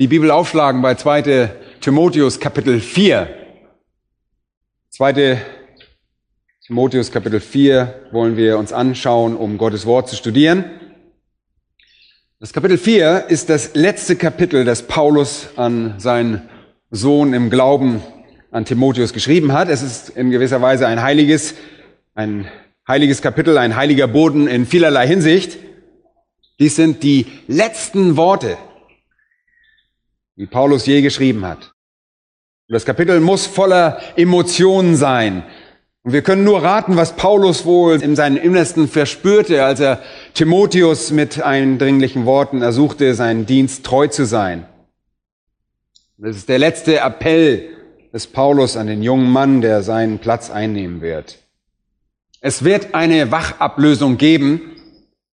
die Bibel aufschlagen bei 2. Timotheus Kapitel 4. 2. Timotheus Kapitel 4 wollen wir uns anschauen, um Gottes Wort zu studieren. Das Kapitel 4 ist das letzte Kapitel, das Paulus an seinen Sohn im Glauben an Timotheus geschrieben hat. Es ist in gewisser Weise ein heiliges, ein heiliges Kapitel, ein heiliger Boden in vielerlei Hinsicht. Dies sind die letzten Worte wie Paulus je geschrieben hat. das Kapitel muss voller Emotionen sein. Und wir können nur raten, was Paulus wohl in seinem Innersten verspürte, als er Timotheus mit eindringlichen Worten ersuchte, seinen Dienst treu zu sein. Das ist der letzte Appell des Paulus an den jungen Mann, der seinen Platz einnehmen wird. Es wird eine Wachablösung geben.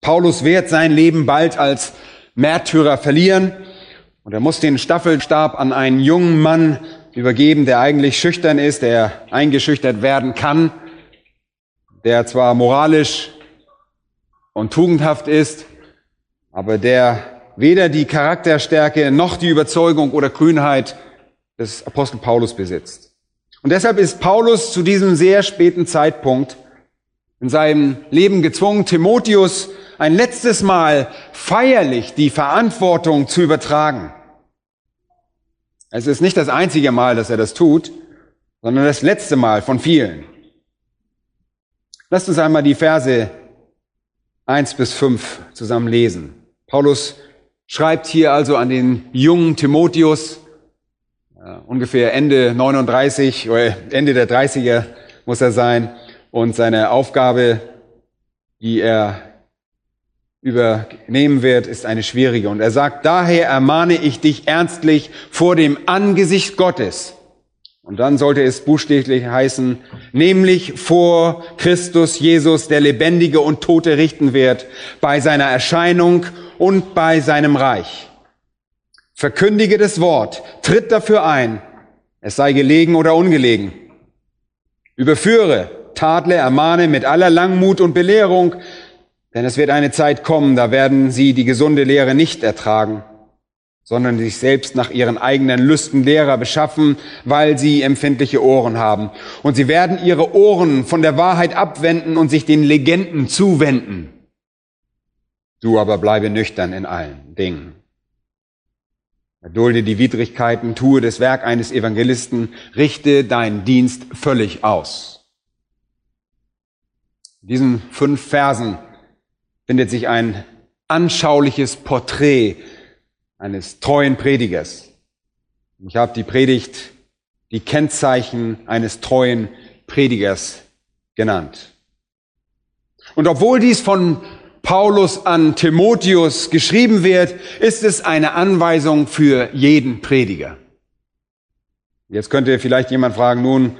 Paulus wird sein Leben bald als Märtyrer verlieren und er muss den Staffelstab an einen jungen Mann übergeben, der eigentlich schüchtern ist, der eingeschüchtert werden kann, der zwar moralisch und tugendhaft ist, aber der weder die Charakterstärke noch die Überzeugung oder Grünheit des Apostel Paulus besitzt. Und deshalb ist Paulus zu diesem sehr späten Zeitpunkt in seinem Leben gezwungen, Timotheus ein letztes Mal feierlich die Verantwortung zu übertragen. Es ist nicht das einzige Mal, dass er das tut, sondern das letzte Mal von vielen. Lasst uns einmal die Verse 1 bis 5 zusammen lesen. Paulus schreibt hier also an den jungen Timotheus, ungefähr Ende 39 oder Ende der 30er muss er sein, und seine Aufgabe, die er übernehmen wird, ist eine schwierige. Und er sagt, daher ermahne ich dich ernstlich vor dem Angesicht Gottes. Und dann sollte es buchstäblich heißen, nämlich vor Christus Jesus, der Lebendige und Tote richten wird, bei seiner Erscheinung und bei seinem Reich. Verkündige das Wort, tritt dafür ein, es sei gelegen oder ungelegen. Überführe, tadle, ermahne mit aller Langmut und Belehrung, denn es wird eine Zeit kommen, da werden sie die gesunde Lehre nicht ertragen, sondern sich selbst nach ihren eigenen Lüsten Lehrer beschaffen, weil sie empfindliche Ohren haben. Und sie werden ihre Ohren von der Wahrheit abwenden und sich den Legenden zuwenden. Du aber bleibe nüchtern in allen Dingen. Erdulde die Widrigkeiten, tue das Werk eines Evangelisten, richte deinen Dienst völlig aus. In diesen fünf Versen findet sich ein anschauliches Porträt eines treuen Predigers. Ich habe die Predigt die Kennzeichen eines treuen Predigers genannt. Und obwohl dies von Paulus an Timotheus geschrieben wird, ist es eine Anweisung für jeden Prediger. Jetzt könnte vielleicht jemand fragen, nun,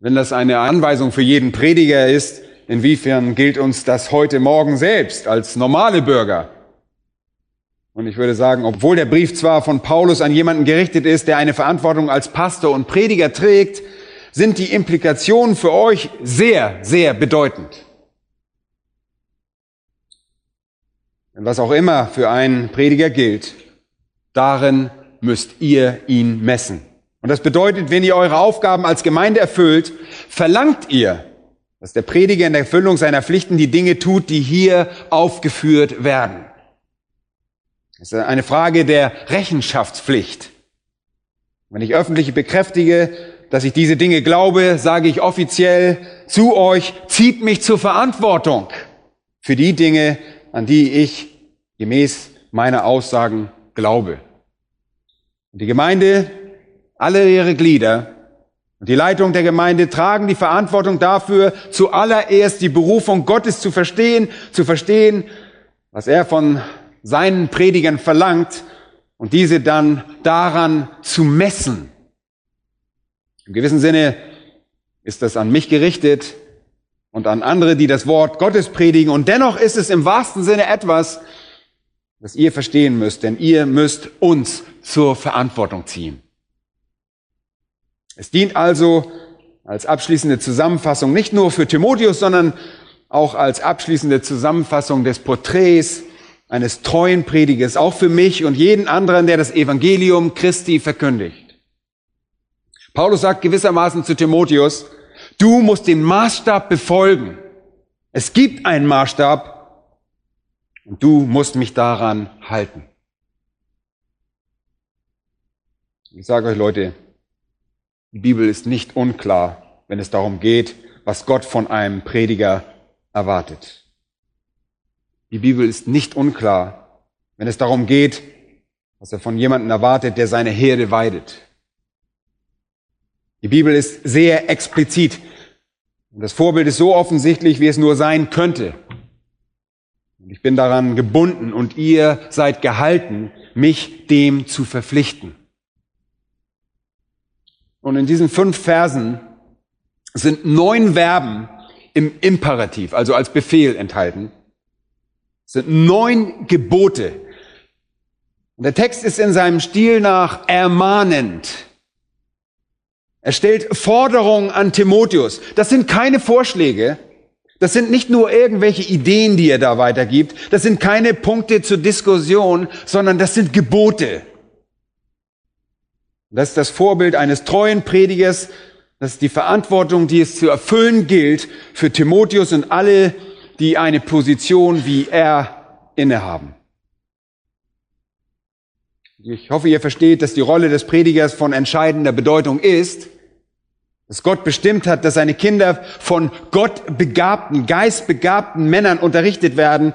wenn das eine Anweisung für jeden Prediger ist, Inwiefern gilt uns das heute Morgen selbst als normale Bürger? Und ich würde sagen, obwohl der Brief zwar von Paulus an jemanden gerichtet ist, der eine Verantwortung als Pastor und Prediger trägt, sind die Implikationen für euch sehr, sehr bedeutend. Denn was auch immer für einen Prediger gilt, darin müsst ihr ihn messen. Und das bedeutet, wenn ihr eure Aufgaben als Gemeinde erfüllt, verlangt ihr, dass der Prediger in der Erfüllung seiner Pflichten die Dinge tut, die hier aufgeführt werden. Es ist eine Frage der Rechenschaftspflicht. Wenn ich öffentlich bekräftige, dass ich diese Dinge glaube, sage ich offiziell zu euch, zieht mich zur Verantwortung für die Dinge, an die ich gemäß meiner Aussagen glaube. Und die Gemeinde, alle ihre Glieder und die Leitung der Gemeinde tragen die Verantwortung dafür, zuallererst die Berufung Gottes zu verstehen, zu verstehen, was er von seinen Predigern verlangt und diese dann daran zu messen. Im gewissen Sinne ist das an mich gerichtet und an andere, die das Wort Gottes predigen. Und dennoch ist es im wahrsten Sinne etwas, das ihr verstehen müsst, denn ihr müsst uns zur Verantwortung ziehen. Es dient also als abschließende Zusammenfassung nicht nur für Timotheus, sondern auch als abschließende Zusammenfassung des Porträts eines treuen Predigers, auch für mich und jeden anderen, der das Evangelium Christi verkündigt. Paulus sagt gewissermaßen zu Timotheus, du musst den Maßstab befolgen. Es gibt einen Maßstab und du musst mich daran halten. Ich sage euch Leute, die Bibel ist nicht unklar, wenn es darum geht, was Gott von einem Prediger erwartet. Die Bibel ist nicht unklar, wenn es darum geht, was er von jemandem erwartet, der seine Herde weidet. Die Bibel ist sehr explizit. Und das Vorbild ist so offensichtlich, wie es nur sein könnte. Und ich bin daran gebunden und ihr seid gehalten, mich dem zu verpflichten. Und in diesen fünf Versen sind neun Verben im Imperativ, also als Befehl enthalten. Es sind neun Gebote. Und der Text ist in seinem Stil nach ermahnend. Er stellt Forderungen an Timotheus. Das sind keine Vorschläge. Das sind nicht nur irgendwelche Ideen, die er da weitergibt. Das sind keine Punkte zur Diskussion, sondern das sind Gebote. Das ist das Vorbild eines treuen Predigers. Das ist die Verantwortung, die es zu erfüllen gilt für Timotheus und alle, die eine Position wie er innehaben. Ich hoffe, ihr versteht, dass die Rolle des Predigers von entscheidender Bedeutung ist, dass Gott bestimmt hat, dass seine Kinder von Gott begabten, geistbegabten Männern unterrichtet werden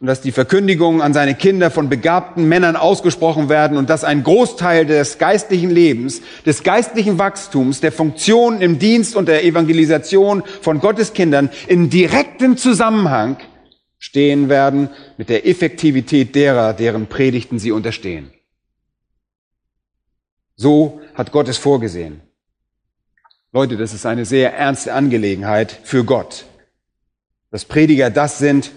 und dass die Verkündigungen an seine Kinder von begabten Männern ausgesprochen werden und dass ein Großteil des geistlichen Lebens, des geistlichen Wachstums, der Funktion im Dienst und der Evangelisation von Gottes Kindern in direktem Zusammenhang stehen werden mit der Effektivität derer, deren Predigten sie unterstehen. So hat Gott es vorgesehen. Leute, das ist eine sehr ernste Angelegenheit für Gott. Dass Prediger das sind,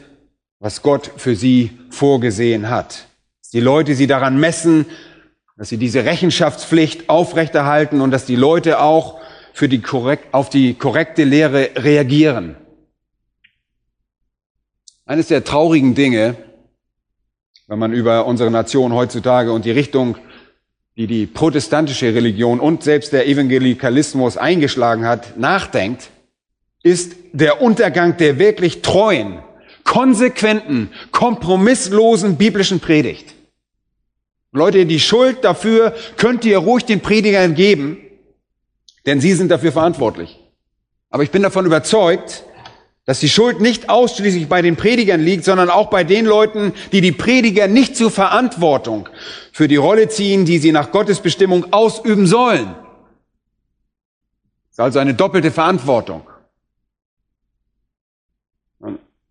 was Gott für sie vorgesehen hat. Die Leute sie daran messen, dass sie diese Rechenschaftspflicht aufrechterhalten und dass die Leute auch für die korrekt, auf die korrekte Lehre reagieren. Eines der traurigen Dinge, wenn man über unsere Nation heutzutage und die Richtung, die die protestantische Religion und selbst der Evangelikalismus eingeschlagen hat, nachdenkt, ist der Untergang der wirklich treuen, konsequenten, kompromisslosen biblischen Predigt. Leute, die Schuld dafür könnt ihr ruhig den Predigern geben, denn sie sind dafür verantwortlich. Aber ich bin davon überzeugt, dass die Schuld nicht ausschließlich bei den Predigern liegt, sondern auch bei den Leuten, die die Prediger nicht zur Verantwortung für die Rolle ziehen, die sie nach Gottes Bestimmung ausüben sollen. Das ist also eine doppelte Verantwortung.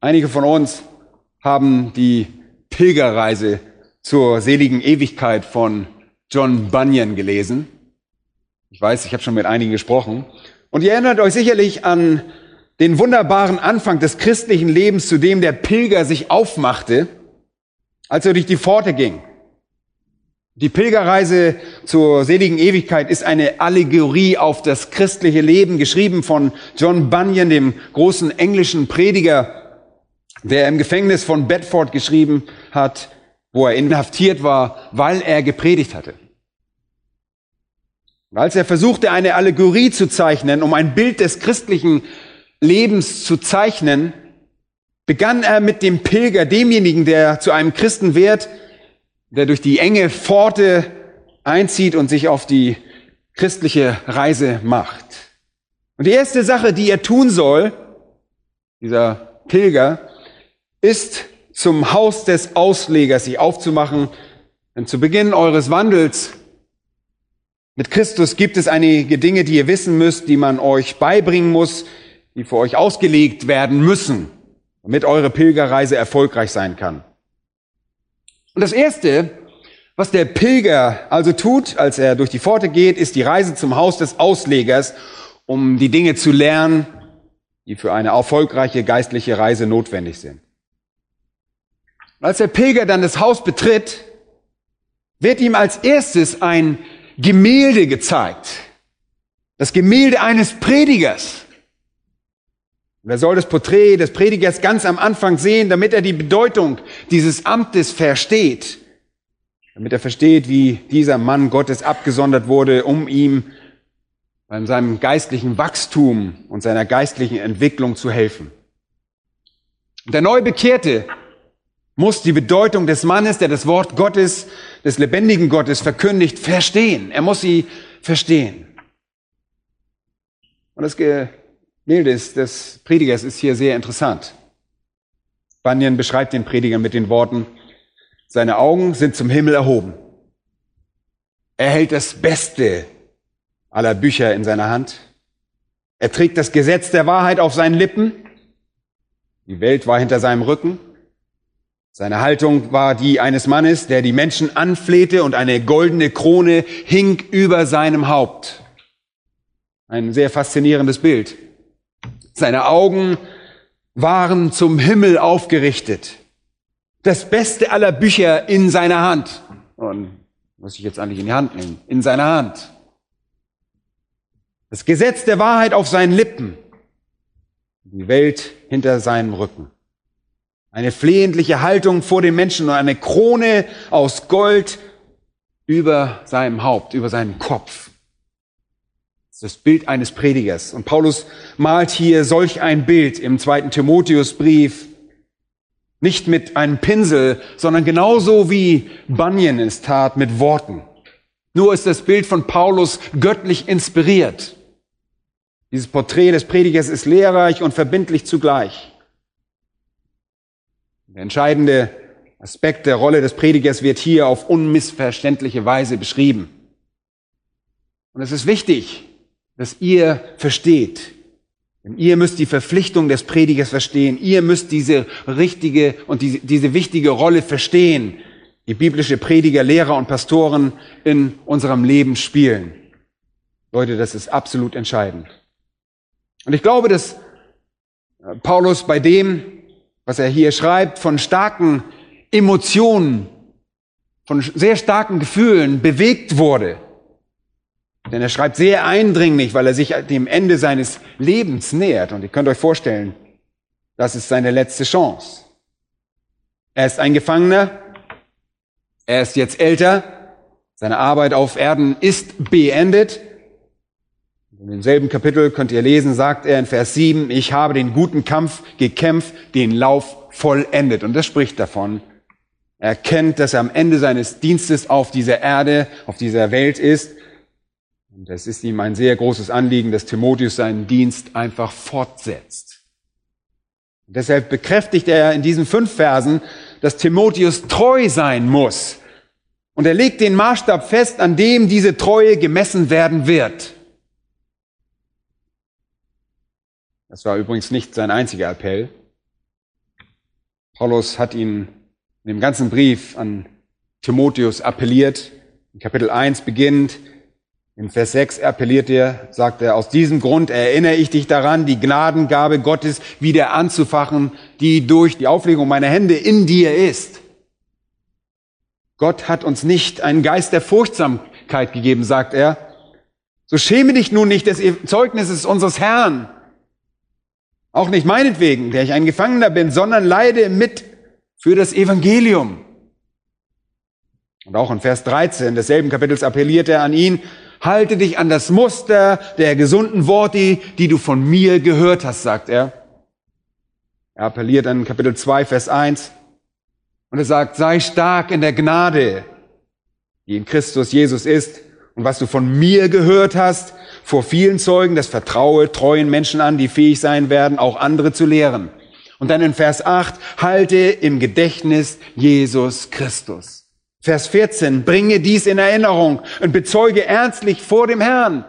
Einige von uns haben die Pilgerreise zur seligen Ewigkeit von John Bunyan gelesen. Ich weiß, ich habe schon mit einigen gesprochen. Und ihr erinnert euch sicherlich an den wunderbaren Anfang des christlichen Lebens, zu dem der Pilger sich aufmachte, als er durch die Pforte ging. Die Pilgerreise zur seligen Ewigkeit ist eine Allegorie auf das christliche Leben, geschrieben von John Bunyan, dem großen englischen Prediger der im Gefängnis von Bedford geschrieben hat, wo er inhaftiert war, weil er gepredigt hatte. Und als er versuchte, eine Allegorie zu zeichnen, um ein Bild des christlichen Lebens zu zeichnen, begann er mit dem Pilger, demjenigen, der zu einem Christen wird, der durch die enge Pforte einzieht und sich auf die christliche Reise macht. Und die erste Sache, die er tun soll, dieser Pilger, ist zum Haus des Auslegers sich aufzumachen. Denn zu Beginn eures Wandels mit Christus gibt es einige Dinge, die ihr wissen müsst, die man euch beibringen muss, die für euch ausgelegt werden müssen, damit eure Pilgerreise erfolgreich sein kann. Und das Erste, Was der Pilger also tut, als er durch die Pforte geht, ist die Reise zum Haus des Auslegers, um die Dinge zu lernen, die für eine erfolgreiche geistliche Reise notwendig sind. Als der Pilger dann das Haus betritt, wird ihm als erstes ein Gemälde gezeigt. Das Gemälde eines Predigers. Und er soll das Porträt des Predigers ganz am Anfang sehen, damit er die Bedeutung dieses Amtes versteht. Damit er versteht, wie dieser Mann Gottes abgesondert wurde, um ihm bei seinem geistlichen Wachstum und seiner geistlichen Entwicklung zu helfen. Und der Neubekehrte muss die Bedeutung des Mannes, der das Wort Gottes, des lebendigen Gottes verkündigt, verstehen. Er muss sie verstehen. Und das Gemälde des Predigers ist hier sehr interessant. Bunyan beschreibt den Prediger mit den Worten, seine Augen sind zum Himmel erhoben. Er hält das Beste aller Bücher in seiner Hand. Er trägt das Gesetz der Wahrheit auf seinen Lippen. Die Welt war hinter seinem Rücken. Seine Haltung war die eines Mannes, der die Menschen anflehte und eine goldene Krone hing über seinem Haupt. Ein sehr faszinierendes Bild. Seine Augen waren zum Himmel aufgerichtet. Das Beste aller Bücher in seiner Hand. Und muss ich jetzt eigentlich in die Hand nehmen? In seiner Hand. Das Gesetz der Wahrheit auf seinen Lippen. Die Welt hinter seinem Rücken. Eine flehentliche Haltung vor den Menschen und eine Krone aus Gold über seinem Haupt, über seinem Kopf. Das ist das Bild eines Predigers. Und Paulus malt hier solch ein Bild im zweiten Timotheusbrief. Nicht mit einem Pinsel, sondern genauso wie Bunyan es tat, mit Worten. Nur ist das Bild von Paulus göttlich inspiriert. Dieses Porträt des Predigers ist lehrreich und verbindlich zugleich. Der entscheidende Aspekt der Rolle des Predigers wird hier auf unmissverständliche Weise beschrieben. Und es ist wichtig, dass ihr versteht, denn ihr müsst die Verpflichtung des Predigers verstehen. Ihr müsst diese richtige und diese, diese wichtige Rolle verstehen, die biblische Prediger, Lehrer und Pastoren in unserem Leben spielen. Leute, das ist absolut entscheidend. Und ich glaube, dass Paulus bei dem, was er hier schreibt, von starken Emotionen, von sehr starken Gefühlen bewegt wurde. Denn er schreibt sehr eindringlich, weil er sich dem Ende seines Lebens nähert. Und ihr könnt euch vorstellen, das ist seine letzte Chance. Er ist ein Gefangener. Er ist jetzt älter. Seine Arbeit auf Erden ist beendet. In demselben Kapitel könnt ihr lesen, sagt er in Vers 7, ich habe den guten Kampf gekämpft, den Lauf vollendet. Und das spricht davon. Er erkennt, dass er am Ende seines Dienstes auf dieser Erde, auf dieser Welt ist. Und es ist ihm ein sehr großes Anliegen, dass Timotheus seinen Dienst einfach fortsetzt. Und deshalb bekräftigt er in diesen fünf Versen, dass Timotheus treu sein muss. Und er legt den Maßstab fest, an dem diese Treue gemessen werden wird. Das war übrigens nicht sein einziger Appell. Paulus hat ihn in dem ganzen Brief an Timotheus appelliert. In Kapitel 1 beginnt, in Vers 6 appelliert er, sagt er, aus diesem Grund erinnere ich dich daran, die Gnadengabe Gottes wieder anzufachen, die durch die Auflegung meiner Hände in dir ist. Gott hat uns nicht einen Geist der Furchtsamkeit gegeben, sagt er. So schäme dich nun nicht des Zeugnisses unseres Herrn, auch nicht meinetwegen, der ich ein Gefangener bin, sondern leide mit für das Evangelium. Und auch in Vers 13 desselben Kapitels appelliert er an ihn, halte dich an das Muster der gesunden Worte, die du von mir gehört hast, sagt er. Er appelliert an Kapitel 2, Vers 1. Und er sagt, sei stark in der Gnade, die in Christus Jesus ist. Und was du von mir gehört hast, vor vielen Zeugen, das vertraue treuen Menschen an, die fähig sein werden, auch andere zu lehren. Und dann in Vers 8, halte im Gedächtnis Jesus Christus. Vers 14, bringe dies in Erinnerung und bezeuge ernstlich vor dem Herrn.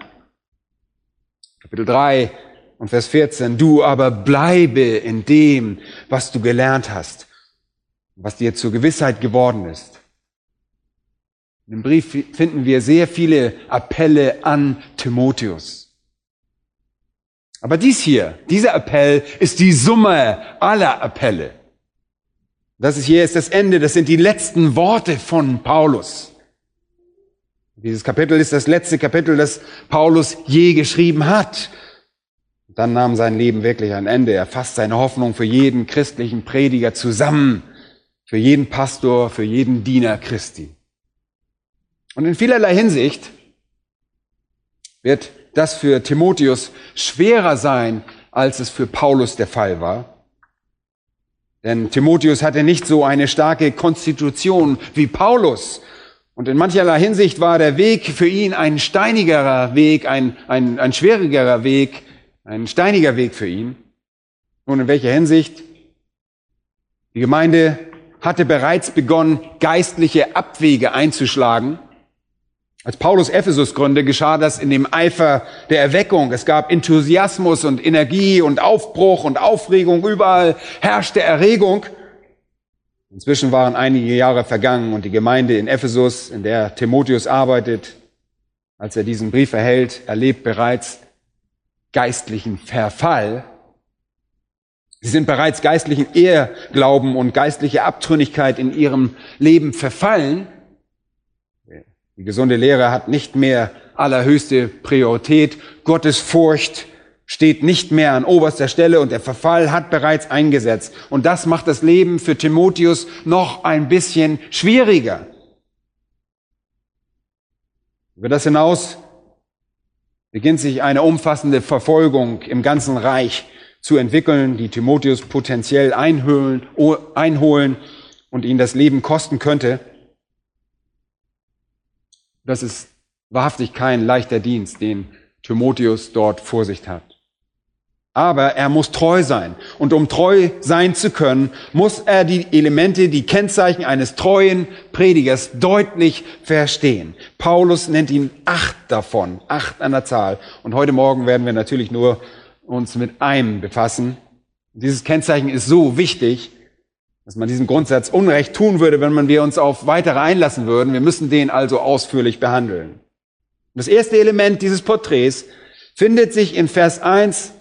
Kapitel 3 und Vers 14, du aber bleibe in dem, was du gelernt hast, was dir zur Gewissheit geworden ist. In dem Brief finden wir sehr viele Appelle an Timotheus. Aber dies hier, dieser Appell ist die Summe aller Appelle. Das ist hier ist das Ende, das sind die letzten Worte von Paulus. Dieses Kapitel ist das letzte Kapitel, das Paulus je geschrieben hat. Dann nahm sein Leben wirklich ein Ende. Er fasst seine Hoffnung für jeden christlichen Prediger zusammen, für jeden Pastor, für jeden Diener Christi. Und in vielerlei Hinsicht wird das für Timotheus schwerer sein, als es für Paulus der Fall war. Denn Timotheus hatte nicht so eine starke Konstitution wie Paulus. Und in mancherlei Hinsicht war der Weg für ihn ein steinigerer Weg, ein, ein, ein schwierigerer Weg, ein steiniger Weg für ihn. Nun, in welcher Hinsicht? Die Gemeinde hatte bereits begonnen, geistliche Abwege einzuschlagen. Als Paulus Ephesus gründete, geschah das in dem Eifer der Erweckung. Es gab Enthusiasmus und Energie und Aufbruch und Aufregung. Überall herrschte Erregung. Inzwischen waren einige Jahre vergangen und die Gemeinde in Ephesus, in der Timotheus arbeitet, als er diesen Brief erhält, erlebt bereits geistlichen Verfall. Sie sind bereits geistlichen Ehrglauben und geistliche Abtrünnigkeit in ihrem Leben verfallen. Die gesunde Lehre hat nicht mehr allerhöchste Priorität. Gottes Furcht steht nicht mehr an oberster Stelle und der Verfall hat bereits eingesetzt. Und das macht das Leben für Timotheus noch ein bisschen schwieriger. Über das hinaus beginnt sich eine umfassende Verfolgung im ganzen Reich zu entwickeln, die Timotheus potenziell einholen, und ihn das Leben kosten könnte. Das ist wahrhaftig kein leichter Dienst, den Timotheus dort vor sich hat. Aber er muss treu sein. Und um treu sein zu können, muss er die Elemente, die Kennzeichen eines treuen Predigers deutlich verstehen. Paulus nennt ihn acht davon, acht an der Zahl. Und heute Morgen werden wir natürlich nur uns mit einem befassen. Dieses Kennzeichen ist so wichtig, dass man diesem Grundsatz Unrecht tun würde, wenn man wir uns auf weitere einlassen würden. Wir müssen den also ausführlich behandeln. Das erste Element dieses Porträts findet sich in Vers 1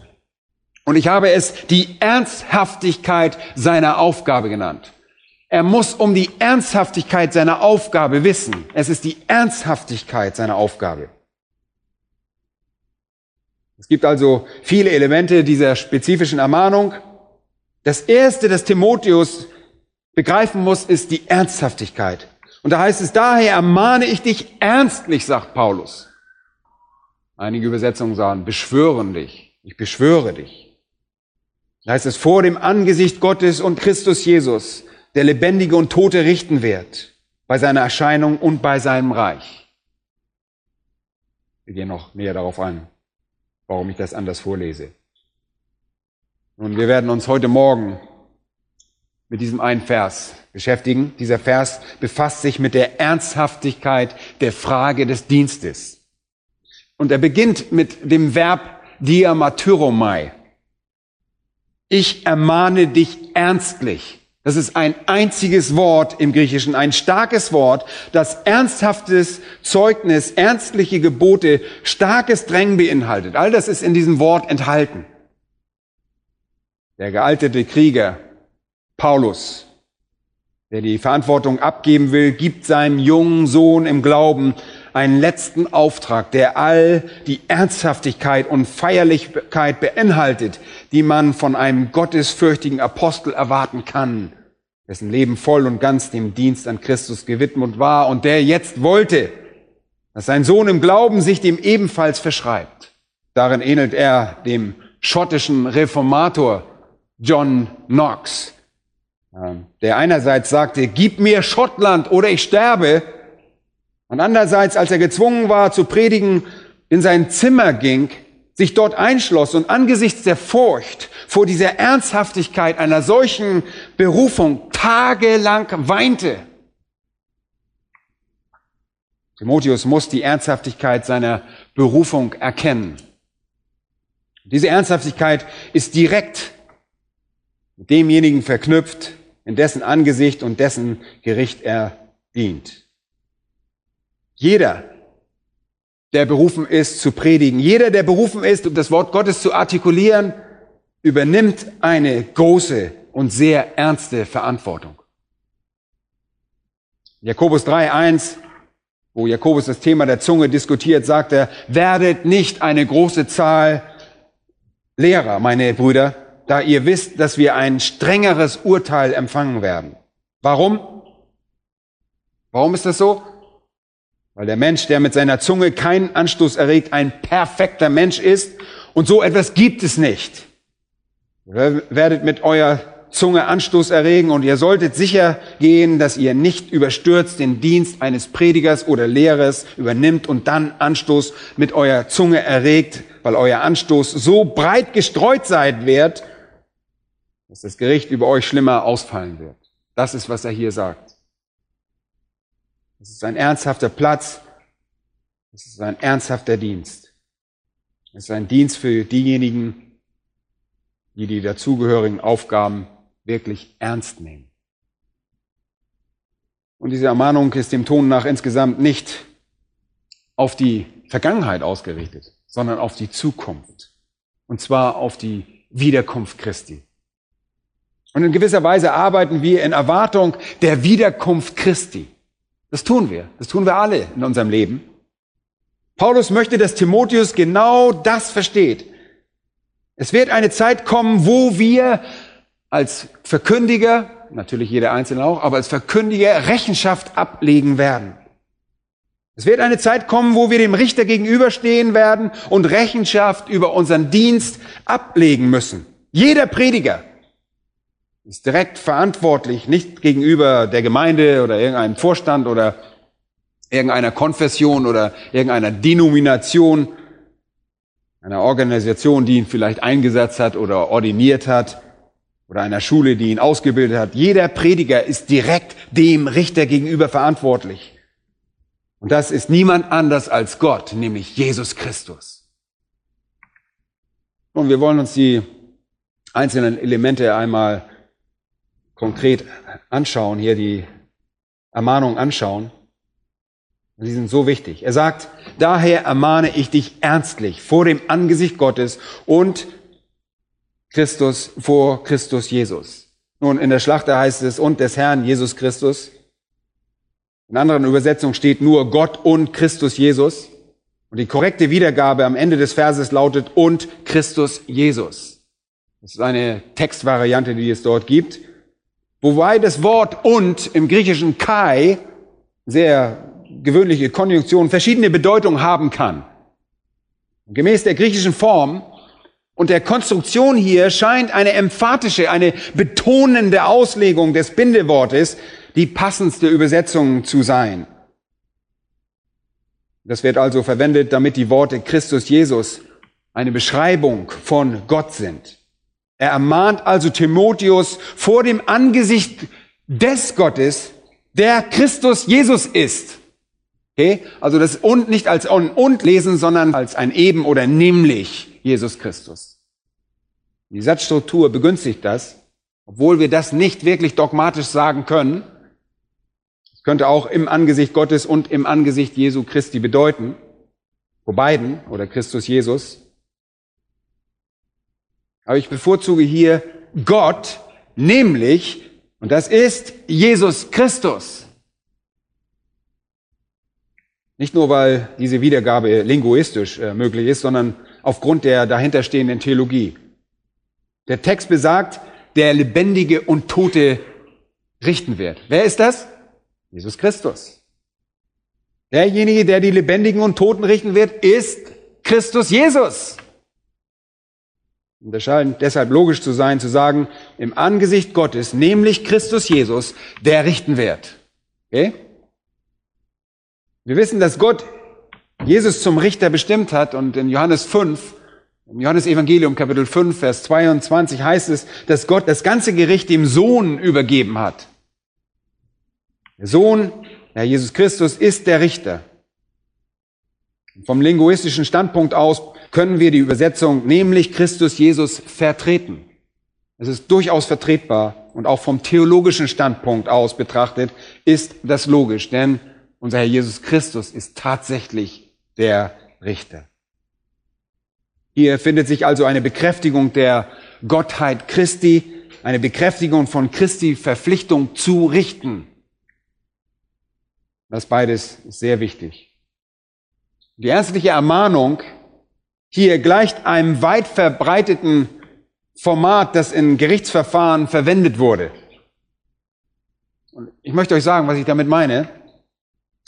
und ich habe es die Ernsthaftigkeit seiner Aufgabe genannt. Er muss um die Ernsthaftigkeit seiner Aufgabe wissen. Es ist die Ernsthaftigkeit seiner Aufgabe. Es gibt also viele Elemente dieser spezifischen Ermahnung. Das erste, das Timotheus begreifen muss, ist die Ernsthaftigkeit. Und da heißt es, daher ermahne ich dich ernstlich, sagt Paulus. Einige Übersetzungen sagen, beschwören dich. Ich beschwöre dich. Da heißt es, vor dem Angesicht Gottes und Christus Jesus, der Lebendige und Tote richten wird, bei seiner Erscheinung und bei seinem Reich. Wir gehen noch näher darauf ein, warum ich das anders vorlese. Nun, wir werden uns heute Morgen mit diesem einen Vers beschäftigen. Dieser Vers befasst sich mit der Ernsthaftigkeit der Frage des Dienstes. Und er beginnt mit dem Verb diamatyromai. Ich ermahne dich ernstlich. Das ist ein einziges Wort im Griechischen, ein starkes Wort, das ernsthaftes Zeugnis, ernstliche Gebote, starkes Drängen beinhaltet. All das ist in diesem Wort enthalten. Der gealtete Krieger Paulus, der die Verantwortung abgeben will, gibt seinem jungen Sohn im Glauben einen letzten Auftrag, der all die Ernsthaftigkeit und Feierlichkeit beinhaltet, die man von einem gottesfürchtigen Apostel erwarten kann, dessen Leben voll und ganz dem Dienst an Christus gewidmet war und der jetzt wollte, dass sein Sohn im Glauben sich dem ebenfalls verschreibt. Darin ähnelt er dem schottischen Reformator John Knox, ähm, der einerseits sagte, gib mir Schottland oder ich sterbe, und andererseits, als er gezwungen war zu predigen, in sein Zimmer ging, sich dort einschloss und angesichts der Furcht vor dieser Ernsthaftigkeit einer solchen Berufung tagelang weinte. Timotheus muss die Ernsthaftigkeit seiner Berufung erkennen. Diese Ernsthaftigkeit ist direkt mit demjenigen verknüpft, in dessen Angesicht und dessen Gericht er dient. Jeder, der berufen ist zu predigen, jeder, der berufen ist, um das Wort Gottes zu artikulieren, übernimmt eine große und sehr ernste Verantwortung. Jakobus 3.1, wo Jakobus das Thema der Zunge diskutiert, sagt er, werdet nicht eine große Zahl Lehrer, meine Brüder, da ihr wisst, dass wir ein strengeres Urteil empfangen werden. Warum? Warum ist das so? Weil der Mensch, der mit seiner Zunge keinen Anstoß erregt, ein perfekter Mensch ist und so etwas gibt es nicht. Ihr werdet mit eurer Zunge Anstoß erregen und ihr solltet sicher gehen, dass ihr nicht überstürzt den Dienst eines Predigers oder Lehrers übernimmt und dann Anstoß mit eurer Zunge erregt, weil euer Anstoß so breit gestreut sein wird, dass das Gericht über euch schlimmer ausfallen wird. Das ist, was er hier sagt. Es ist ein ernsthafter Platz. Es ist ein ernsthafter Dienst. Es ist ein Dienst für diejenigen, die die dazugehörigen Aufgaben wirklich ernst nehmen. Und diese Ermahnung ist dem Ton nach insgesamt nicht auf die Vergangenheit ausgerichtet, sondern auf die Zukunft. Und zwar auf die Wiederkunft Christi. Und in gewisser Weise arbeiten wir in Erwartung der Wiederkunft Christi. Das tun wir. Das tun wir alle in unserem Leben. Paulus möchte, dass Timotheus genau das versteht. Es wird eine Zeit kommen, wo wir als Verkündiger, natürlich jeder Einzelne auch, aber als Verkündiger Rechenschaft ablegen werden. Es wird eine Zeit kommen, wo wir dem Richter gegenüberstehen werden und Rechenschaft über unseren Dienst ablegen müssen. Jeder Prediger ist direkt verantwortlich, nicht gegenüber der Gemeinde oder irgendeinem Vorstand oder irgendeiner Konfession oder irgendeiner Denomination, einer Organisation, die ihn vielleicht eingesetzt hat oder ordiniert hat, oder einer Schule, die ihn ausgebildet hat. Jeder Prediger ist direkt dem Richter gegenüber verantwortlich. Und das ist niemand anders als Gott, nämlich Jesus Christus. Und wir wollen uns die einzelnen Elemente einmal konkret anschauen, hier die Ermahnung anschauen. Die sind so wichtig. Er sagt, daher ermahne ich dich ernstlich vor dem Angesicht Gottes und Christus vor Christus Jesus. Nun, in der Schlachter heißt es und des Herrn Jesus Christus. In anderen Übersetzungen steht nur Gott und Christus Jesus. Und die korrekte Wiedergabe am Ende des Verses lautet und Christus Jesus. Das ist eine Textvariante, die es dort gibt. Wobei das Wort und im griechischen Kai, sehr gewöhnliche Konjunktion, verschiedene Bedeutungen haben kann. Gemäß der griechischen Form und der Konstruktion hier scheint eine emphatische, eine betonende Auslegung des Bindewortes die passendste Übersetzung zu sein. Das wird also verwendet, damit die Worte Christus Jesus eine Beschreibung von Gott sind. Er ermahnt also Timotheus vor dem Angesicht des Gottes, der Christus Jesus ist. Okay? Also das und nicht als und, und lesen, sondern als ein eben oder nämlich. Jesus Christus. Die Satzstruktur begünstigt das, obwohl wir das nicht wirklich dogmatisch sagen können. Es könnte auch im Angesicht Gottes und im Angesicht Jesu Christi bedeuten, vor beiden oder Christus Jesus. Aber ich bevorzuge hier Gott, nämlich, und das ist Jesus Christus. Nicht nur, weil diese Wiedergabe linguistisch äh, möglich ist, sondern aufgrund der dahinterstehenden Theologie. Der Text besagt, der Lebendige und Tote richten wird. Wer ist das? Jesus Christus. Derjenige, der die Lebendigen und Toten richten wird, ist Christus Jesus. Und es scheint deshalb logisch zu sein, zu sagen, im Angesicht Gottes, nämlich Christus Jesus, der richten wird. Okay? Wir wissen, dass Gott Jesus zum Richter bestimmt hat und in Johannes 5, im Johannes Evangelium Kapitel 5, Vers 22 heißt es, dass Gott das ganze Gericht dem Sohn übergeben hat. Der Sohn, Herr Jesus Christus, ist der Richter. Vom linguistischen Standpunkt aus können wir die Übersetzung nämlich Christus Jesus vertreten. Es ist durchaus vertretbar und auch vom theologischen Standpunkt aus betrachtet ist das logisch, denn Unser Herr Jesus Christus ist tatsächlich der Richter. Hier findet sich also eine Bekräftigung der Gottheit Christi, eine Bekräftigung von Christi Verpflichtung zu richten. Das beides ist sehr wichtig. Die ernstliche Ermahnung hier gleicht einem weit verbreiteten Format, das in Gerichtsverfahren verwendet wurde. Und ich möchte euch sagen, was ich damit meine.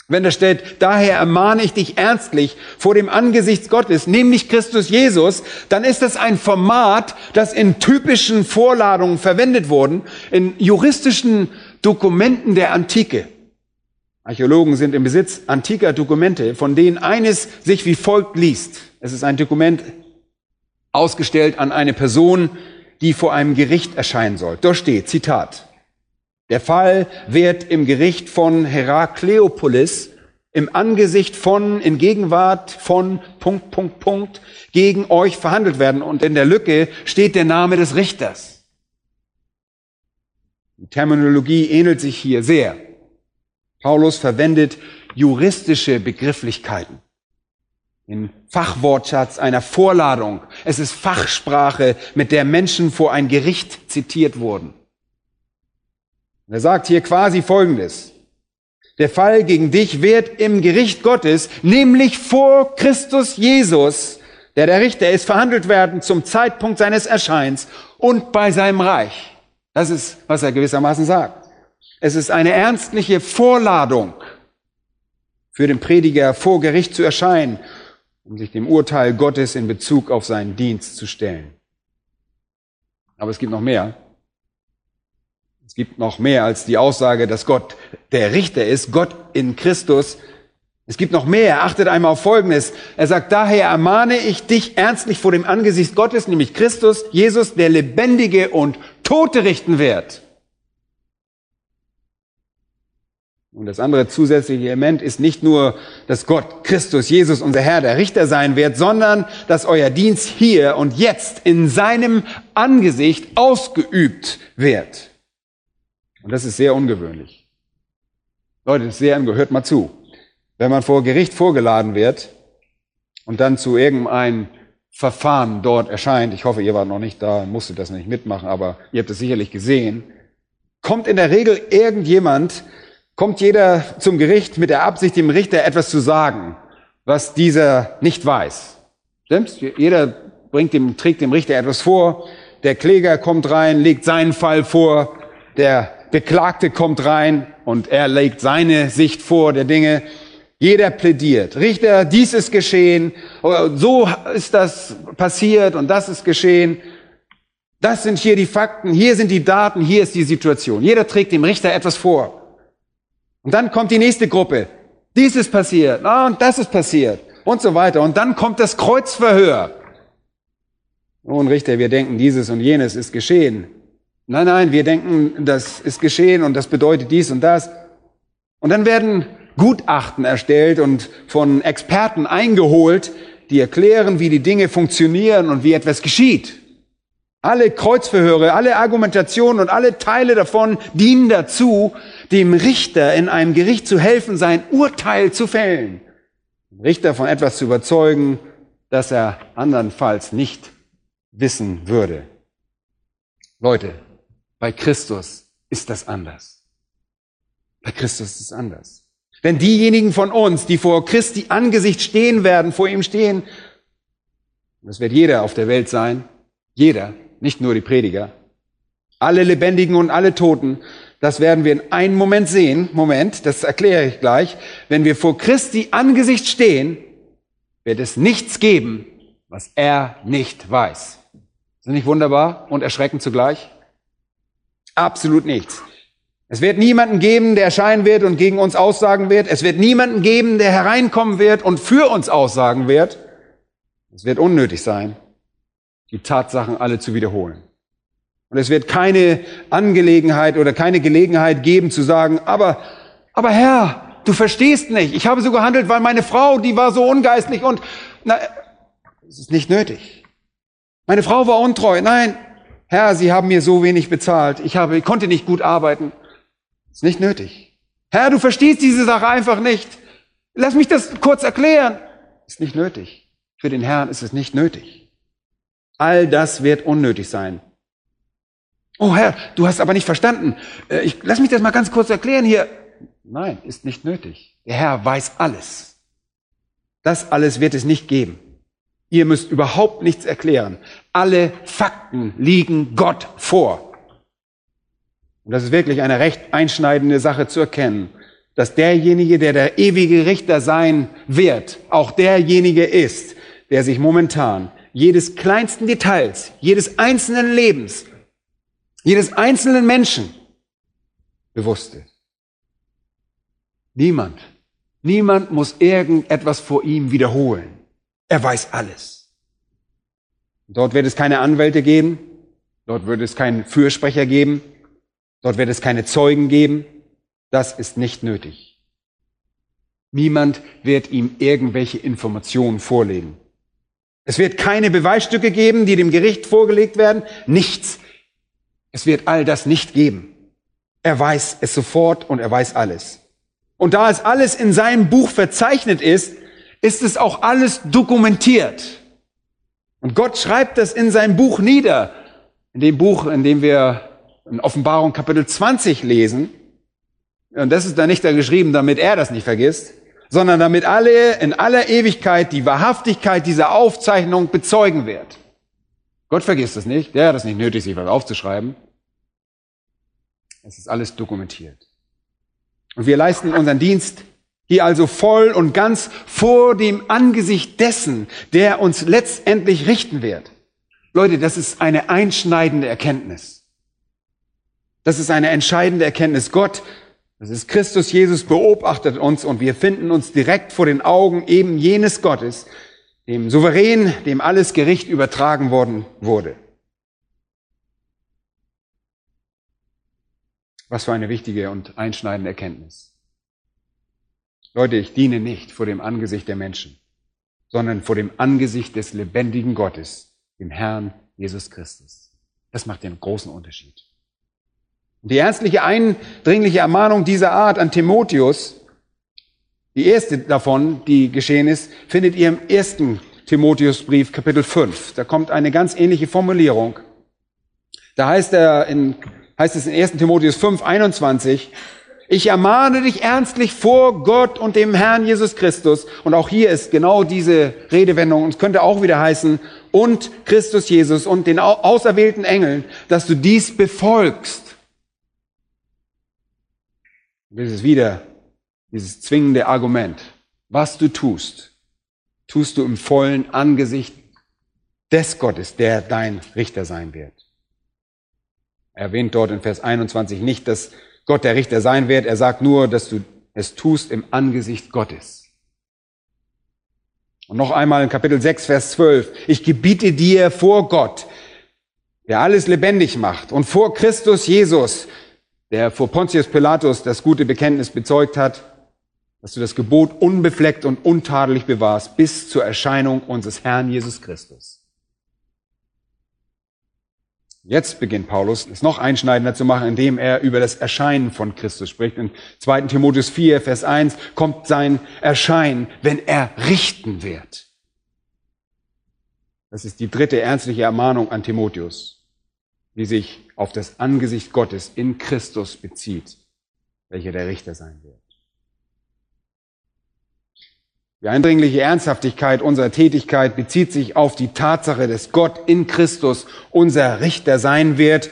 Wenn da steht, daher ermahne ich dich ernstlich vor dem Angesicht Gottes, nämlich Christus Jesus, dann ist das ein Format, das in typischen Vorladungen verwendet wurden, in juristischen Dokumenten der Antike. Archäologen sind im Besitz antiker Dokumente, von denen eines sich wie folgt liest. Es ist ein Dokument ausgestellt an eine Person, die vor einem Gericht erscheinen soll. Dort steht, Zitat, der Fall wird im Gericht von Herakleopolis im Angesicht von, in Gegenwart von Punkt, Punkt, Punkt gegen euch verhandelt werden. Und in der Lücke steht der Name des Richters. Die Terminologie ähnelt sich hier sehr. Paulus verwendet juristische Begrifflichkeiten. Den Fachwortschatz einer Vorladung. Es ist Fachsprache, mit der Menschen vor ein Gericht zitiert wurden. Er sagt hier quasi Folgendes. Der Fall gegen dich wird im Gericht Gottes, nämlich vor Christus Jesus, der der Richter ist, verhandelt werden zum Zeitpunkt seines Erscheins und bei seinem Reich. Das ist, was er gewissermaßen sagt. Es ist eine ernstliche Vorladung für den Prediger vor Gericht zu erscheinen, um sich dem Urteil Gottes in Bezug auf seinen Dienst zu stellen. Aber es gibt noch mehr. Es gibt noch mehr als die Aussage, dass Gott der Richter ist, Gott in Christus. Es gibt noch mehr. Achtet einmal auf Folgendes. Er sagt, daher ermahne ich dich ernstlich vor dem Angesicht Gottes, nämlich Christus, Jesus, der Lebendige und Tote richten wird. Und das andere zusätzliche Element ist nicht nur, dass Gott, Christus, Jesus, unser Herr, der Richter sein wird, sondern dass euer Dienst hier und jetzt in seinem Angesicht ausgeübt wird. Und das ist sehr ungewöhnlich. Leute, das ist sehr ungewöhnlich. Hört mal zu. Wenn man vor Gericht vorgeladen wird und dann zu irgendeinem Verfahren dort erscheint, ich hoffe, ihr wart noch nicht da, musstet das nicht mitmachen, aber ihr habt es sicherlich gesehen, kommt in der Regel irgendjemand, kommt jeder zum Gericht mit der Absicht, dem Richter etwas zu sagen, was dieser nicht weiß. Stimmt's? Jeder bringt dem, trägt dem Richter etwas vor. Der Kläger kommt rein, legt seinen Fall vor. Der Beklagte kommt rein und er legt seine Sicht vor der Dinge. Jeder plädiert. Richter, dies ist geschehen, so ist das passiert und das ist geschehen. Das sind hier die Fakten, hier sind die Daten, hier ist die Situation. Jeder trägt dem Richter etwas vor. Und dann kommt die nächste Gruppe. Dies ist passiert, und das ist passiert und so weiter. Und dann kommt das Kreuzverhör. Nun, Richter, wir denken, dieses und jenes ist geschehen. Nein, nein, wir denken, das ist geschehen und das bedeutet dies und das. Und dann werden Gutachten erstellt und von Experten eingeholt, die erklären, wie die Dinge funktionieren und wie etwas geschieht. Alle Kreuzverhöre, alle Argumentationen und alle Teile davon dienen dazu, dem Richter in einem Gericht zu helfen, sein Urteil zu fällen. Den Richter von etwas zu überzeugen, das er andernfalls nicht wissen würde. Leute, bei Christus ist das anders. Bei Christus ist es anders. Denn diejenigen von uns, die vor Christi Angesicht stehen werden, vor ihm stehen, das wird jeder auf der Welt sein, jeder, nicht nur die Prediger, alle Lebendigen und alle Toten, das werden wir in einem Moment sehen. Moment, das erkläre ich gleich. Wenn wir vor Christi Angesicht stehen, wird es nichts geben, was er nicht weiß. Ist nicht wunderbar und erschreckend zugleich? Absolut nichts. Es wird niemanden geben, der erscheinen wird und gegen uns aussagen wird. Es wird niemanden geben, der hereinkommen wird und für uns aussagen wird. Es wird unnötig sein, die Tatsachen alle zu wiederholen. Und es wird keine Angelegenheit oder keine Gelegenheit geben zu sagen, aber, aber Herr, du verstehst nicht. Ich habe so gehandelt, weil meine Frau, die war so ungeistlich und, na, es ist nicht nötig. Meine Frau war untreu. Nein, Herr, Sie haben mir so wenig bezahlt, ich, habe, ich konnte nicht gut arbeiten. Ist nicht nötig. Herr, du verstehst diese Sache einfach nicht. Lass mich das kurz erklären. Ist nicht nötig. Für den Herrn ist es nicht nötig. All das wird unnötig sein. Oh Herr, du hast aber nicht verstanden. Äh, ich, lass mich das mal ganz kurz erklären hier. Nein, ist nicht nötig. Der Herr weiß alles. Das alles wird es nicht geben. Ihr müsst überhaupt nichts erklären. Alle Fakten liegen Gott vor. Und das ist wirklich eine recht einschneidende Sache zu erkennen, dass derjenige, der der ewige Richter sein wird, auch derjenige ist, der sich momentan jedes kleinsten Details, jedes einzelnen Lebens, jedes einzelnen Menschen bewusst ist. Niemand, niemand muss irgendetwas vor ihm wiederholen. Er weiß alles. Dort wird es keine Anwälte geben, dort wird es keinen Fürsprecher geben, dort wird es keine Zeugen geben. Das ist nicht nötig. Niemand wird ihm irgendwelche Informationen vorlegen. Es wird keine Beweisstücke geben, die dem Gericht vorgelegt werden. Nichts. Es wird all das nicht geben. Er weiß es sofort und er weiß alles. Und da es alles in seinem Buch verzeichnet ist, ist es auch alles dokumentiert. Und Gott schreibt das in seinem Buch nieder. In dem Buch, in dem wir in Offenbarung Kapitel 20 lesen. Und das ist da nicht da geschrieben, damit er das nicht vergisst, sondern damit alle in aller Ewigkeit die Wahrhaftigkeit dieser Aufzeichnung bezeugen wird. Gott vergisst es nicht. Der hat es nicht nötig, sich was aufzuschreiben. Es ist alles dokumentiert. Und wir leisten unseren Dienst hier also voll und ganz vor dem Angesicht dessen, der uns letztendlich richten wird. Leute, das ist eine einschneidende Erkenntnis. Das ist eine entscheidende Erkenntnis. Gott, das ist Christus Jesus, beobachtet uns und wir finden uns direkt vor den Augen eben jenes Gottes, dem Souverän, dem alles Gericht übertragen worden wurde. Was für eine wichtige und einschneidende Erkenntnis. Leute, ich diene nicht vor dem Angesicht der Menschen, sondern vor dem Angesicht des lebendigen Gottes, dem Herrn Jesus Christus. Das macht den großen Unterschied. Die ernstliche, eindringliche Ermahnung dieser Art an Timotheus, die erste davon, die geschehen ist, findet ihr im ersten Timotheusbrief, Kapitel 5. Da kommt eine ganz ähnliche Formulierung. Da heißt, er in, heißt es in 1. Timotheus 5, 21, ich ermahne dich ernstlich vor Gott und dem Herrn Jesus Christus. Und auch hier ist genau diese Redewendung. Und es könnte auch wieder heißen, und Christus Jesus und den auserwählten Engeln, dass du dies befolgst. Das ist wieder dieses zwingende Argument. Was du tust, tust du im vollen Angesicht des Gottes, der dein Richter sein wird. Er erwähnt dort in Vers 21 nicht, dass Gott der Richter sein wird. Er sagt nur, dass du es tust im Angesicht Gottes. Und noch einmal in Kapitel 6, Vers 12. Ich gebiete dir vor Gott, der alles lebendig macht, und vor Christus Jesus, der vor Pontius Pilatus das gute Bekenntnis bezeugt hat, dass du das Gebot unbefleckt und untadelig bewahrst bis zur Erscheinung unseres Herrn Jesus Christus. Jetzt beginnt Paulus, es noch einschneidender zu machen, indem er über das Erscheinen von Christus spricht. In 2. Timotheus 4, Vers 1 kommt sein Erscheinen, wenn er richten wird. Das ist die dritte ernstliche Ermahnung an Timotheus, die sich auf das Angesicht Gottes in Christus bezieht, welcher der Richter sein wird. Die eindringliche Ernsthaftigkeit unserer Tätigkeit bezieht sich auf die Tatsache, dass Gott in Christus unser Richter sein wird.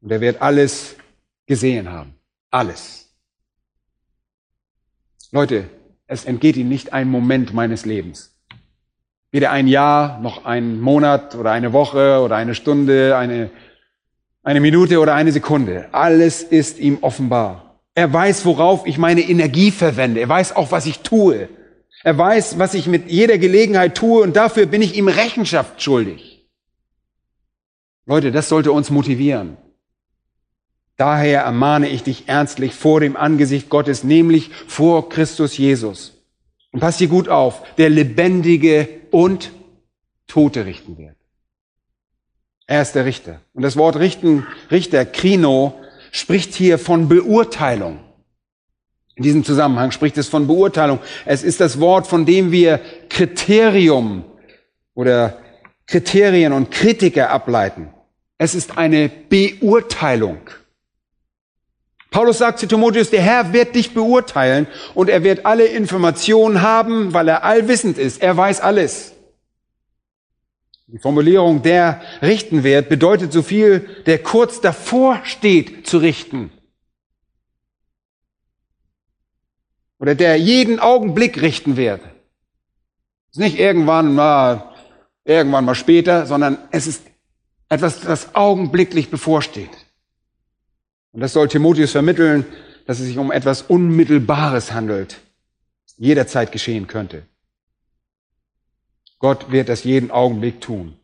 Und er wird alles gesehen haben. Alles. Leute, es entgeht ihm nicht ein Moment meines Lebens. Weder ein Jahr, noch ein Monat oder eine Woche oder eine Stunde, eine, eine Minute oder eine Sekunde. Alles ist ihm offenbar. Er weiß, worauf ich meine Energie verwende. Er weiß auch, was ich tue. Er weiß, was ich mit jeder Gelegenheit tue und dafür bin ich ihm Rechenschaft schuldig. Leute, das sollte uns motivieren. Daher ermahne ich dich ernstlich vor dem Angesicht Gottes, nämlich vor Christus Jesus. Und pass hier gut auf, der Lebendige und Tote richten wird. Er ist der Richter. Und das Wort richten, Richter, Krino, spricht hier von Beurteilung. In diesem Zusammenhang spricht es von Beurteilung. Es ist das Wort, von dem wir Kriterium oder Kriterien und Kritiker ableiten. Es ist eine Beurteilung. Paulus sagt zu Timotheus, der Herr wird dich beurteilen und er wird alle Informationen haben, weil er allwissend ist. Er weiß alles. Die Formulierung, der richten wird, bedeutet so viel, der kurz davor steht zu richten. Oder der jeden Augenblick richten wird. Es ist nicht irgendwann mal, irgendwann mal später, sondern es ist etwas, das augenblicklich bevorsteht. Und das soll Timotheus vermitteln, dass es sich um etwas Unmittelbares handelt, jederzeit geschehen könnte. Gott wird das jeden Augenblick tun.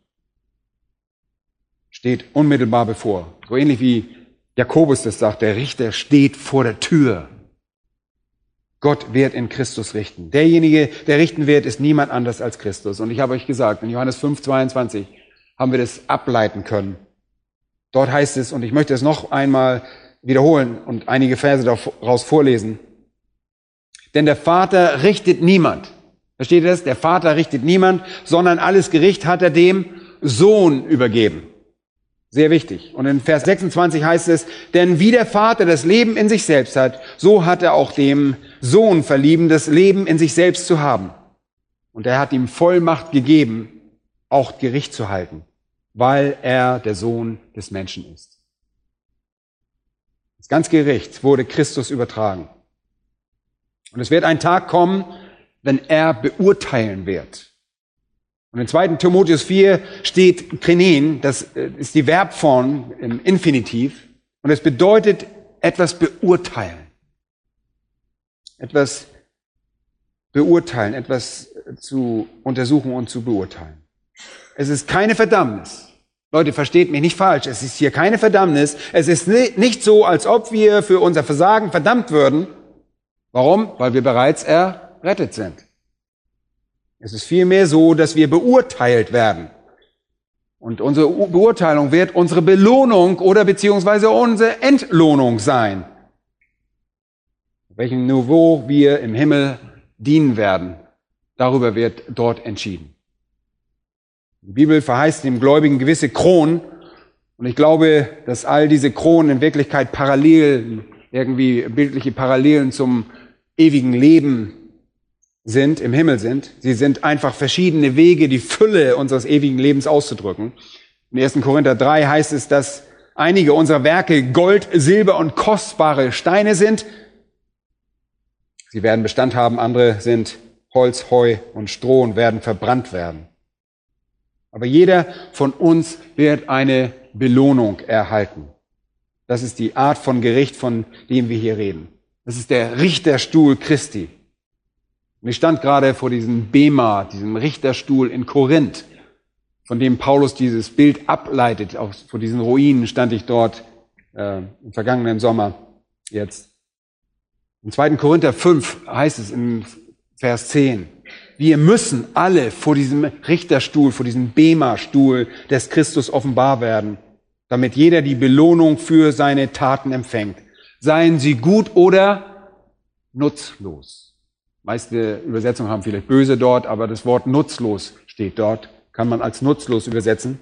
Steht unmittelbar bevor. So ähnlich wie Jakobus das sagt, der Richter steht vor der Tür. Gott wird in Christus richten. Derjenige, der richten wird, ist niemand anders als Christus. Und ich habe euch gesagt, in Johannes 5, 22 haben wir das ableiten können. Dort heißt es, und ich möchte es noch einmal wiederholen und einige Verse daraus vorlesen. Denn der Vater richtet niemand. Versteht ihr das? Der Vater richtet niemand, sondern alles Gericht hat er dem Sohn übergeben. Sehr wichtig. Und in Vers 26 heißt es, denn wie der Vater das Leben in sich selbst hat, so hat er auch dem Sohn verlieben, das Leben in sich selbst zu haben. Und er hat ihm Vollmacht gegeben, auch Gericht zu halten, weil er der Sohn des Menschen ist. Das ganze Gericht wurde Christus übertragen. Und es wird ein Tag kommen, wenn er beurteilen wird. Und in 2. Timotheus 4 steht Krenin, das äh, ist die Verbform im Infinitiv, und es bedeutet etwas beurteilen. Etwas beurteilen, etwas zu untersuchen und zu beurteilen. Es ist keine Verdammnis. Leute, versteht mich nicht falsch. Es ist hier keine Verdammnis. Es ist nicht so, als ob wir für unser Versagen verdammt würden. Warum? Weil wir bereits errettet sind. Es ist vielmehr so, dass wir beurteilt werden. Und unsere Beurteilung wird unsere Belohnung oder beziehungsweise unsere Entlohnung sein. Welchem Niveau wir im Himmel dienen werden, darüber wird dort entschieden. Die Bibel verheißt dem Gläubigen gewisse Kronen. Und ich glaube, dass all diese Kronen in Wirklichkeit parallel, irgendwie bildliche Parallelen zum ewigen Leben sind, im Himmel sind. Sie sind einfach verschiedene Wege, die Fülle unseres ewigen Lebens auszudrücken. In 1. Korinther 3 heißt es, dass einige unserer Werke Gold, Silber und kostbare Steine sind. Sie werden Bestand haben, andere sind Holz, Heu und Stroh und werden verbrannt werden. Aber jeder von uns wird eine Belohnung erhalten. Das ist die Art von Gericht, von dem wir hier reden. Das ist der Richterstuhl Christi. Und ich stand gerade vor diesem Bema, diesem Richterstuhl in Korinth, von dem Paulus dieses Bild ableitet. Auch vor diesen Ruinen stand ich dort äh, im vergangenen Sommer jetzt. Im 2. Korinther 5 heißt es im Vers 10, wir müssen alle vor diesem Richterstuhl, vor diesem Bema-Stuhl des Christus offenbar werden, damit jeder die Belohnung für seine Taten empfängt. Seien sie gut oder nutzlos. Meiste Übersetzungen haben vielleicht böse dort, aber das Wort nutzlos steht dort, kann man als nutzlos übersetzen.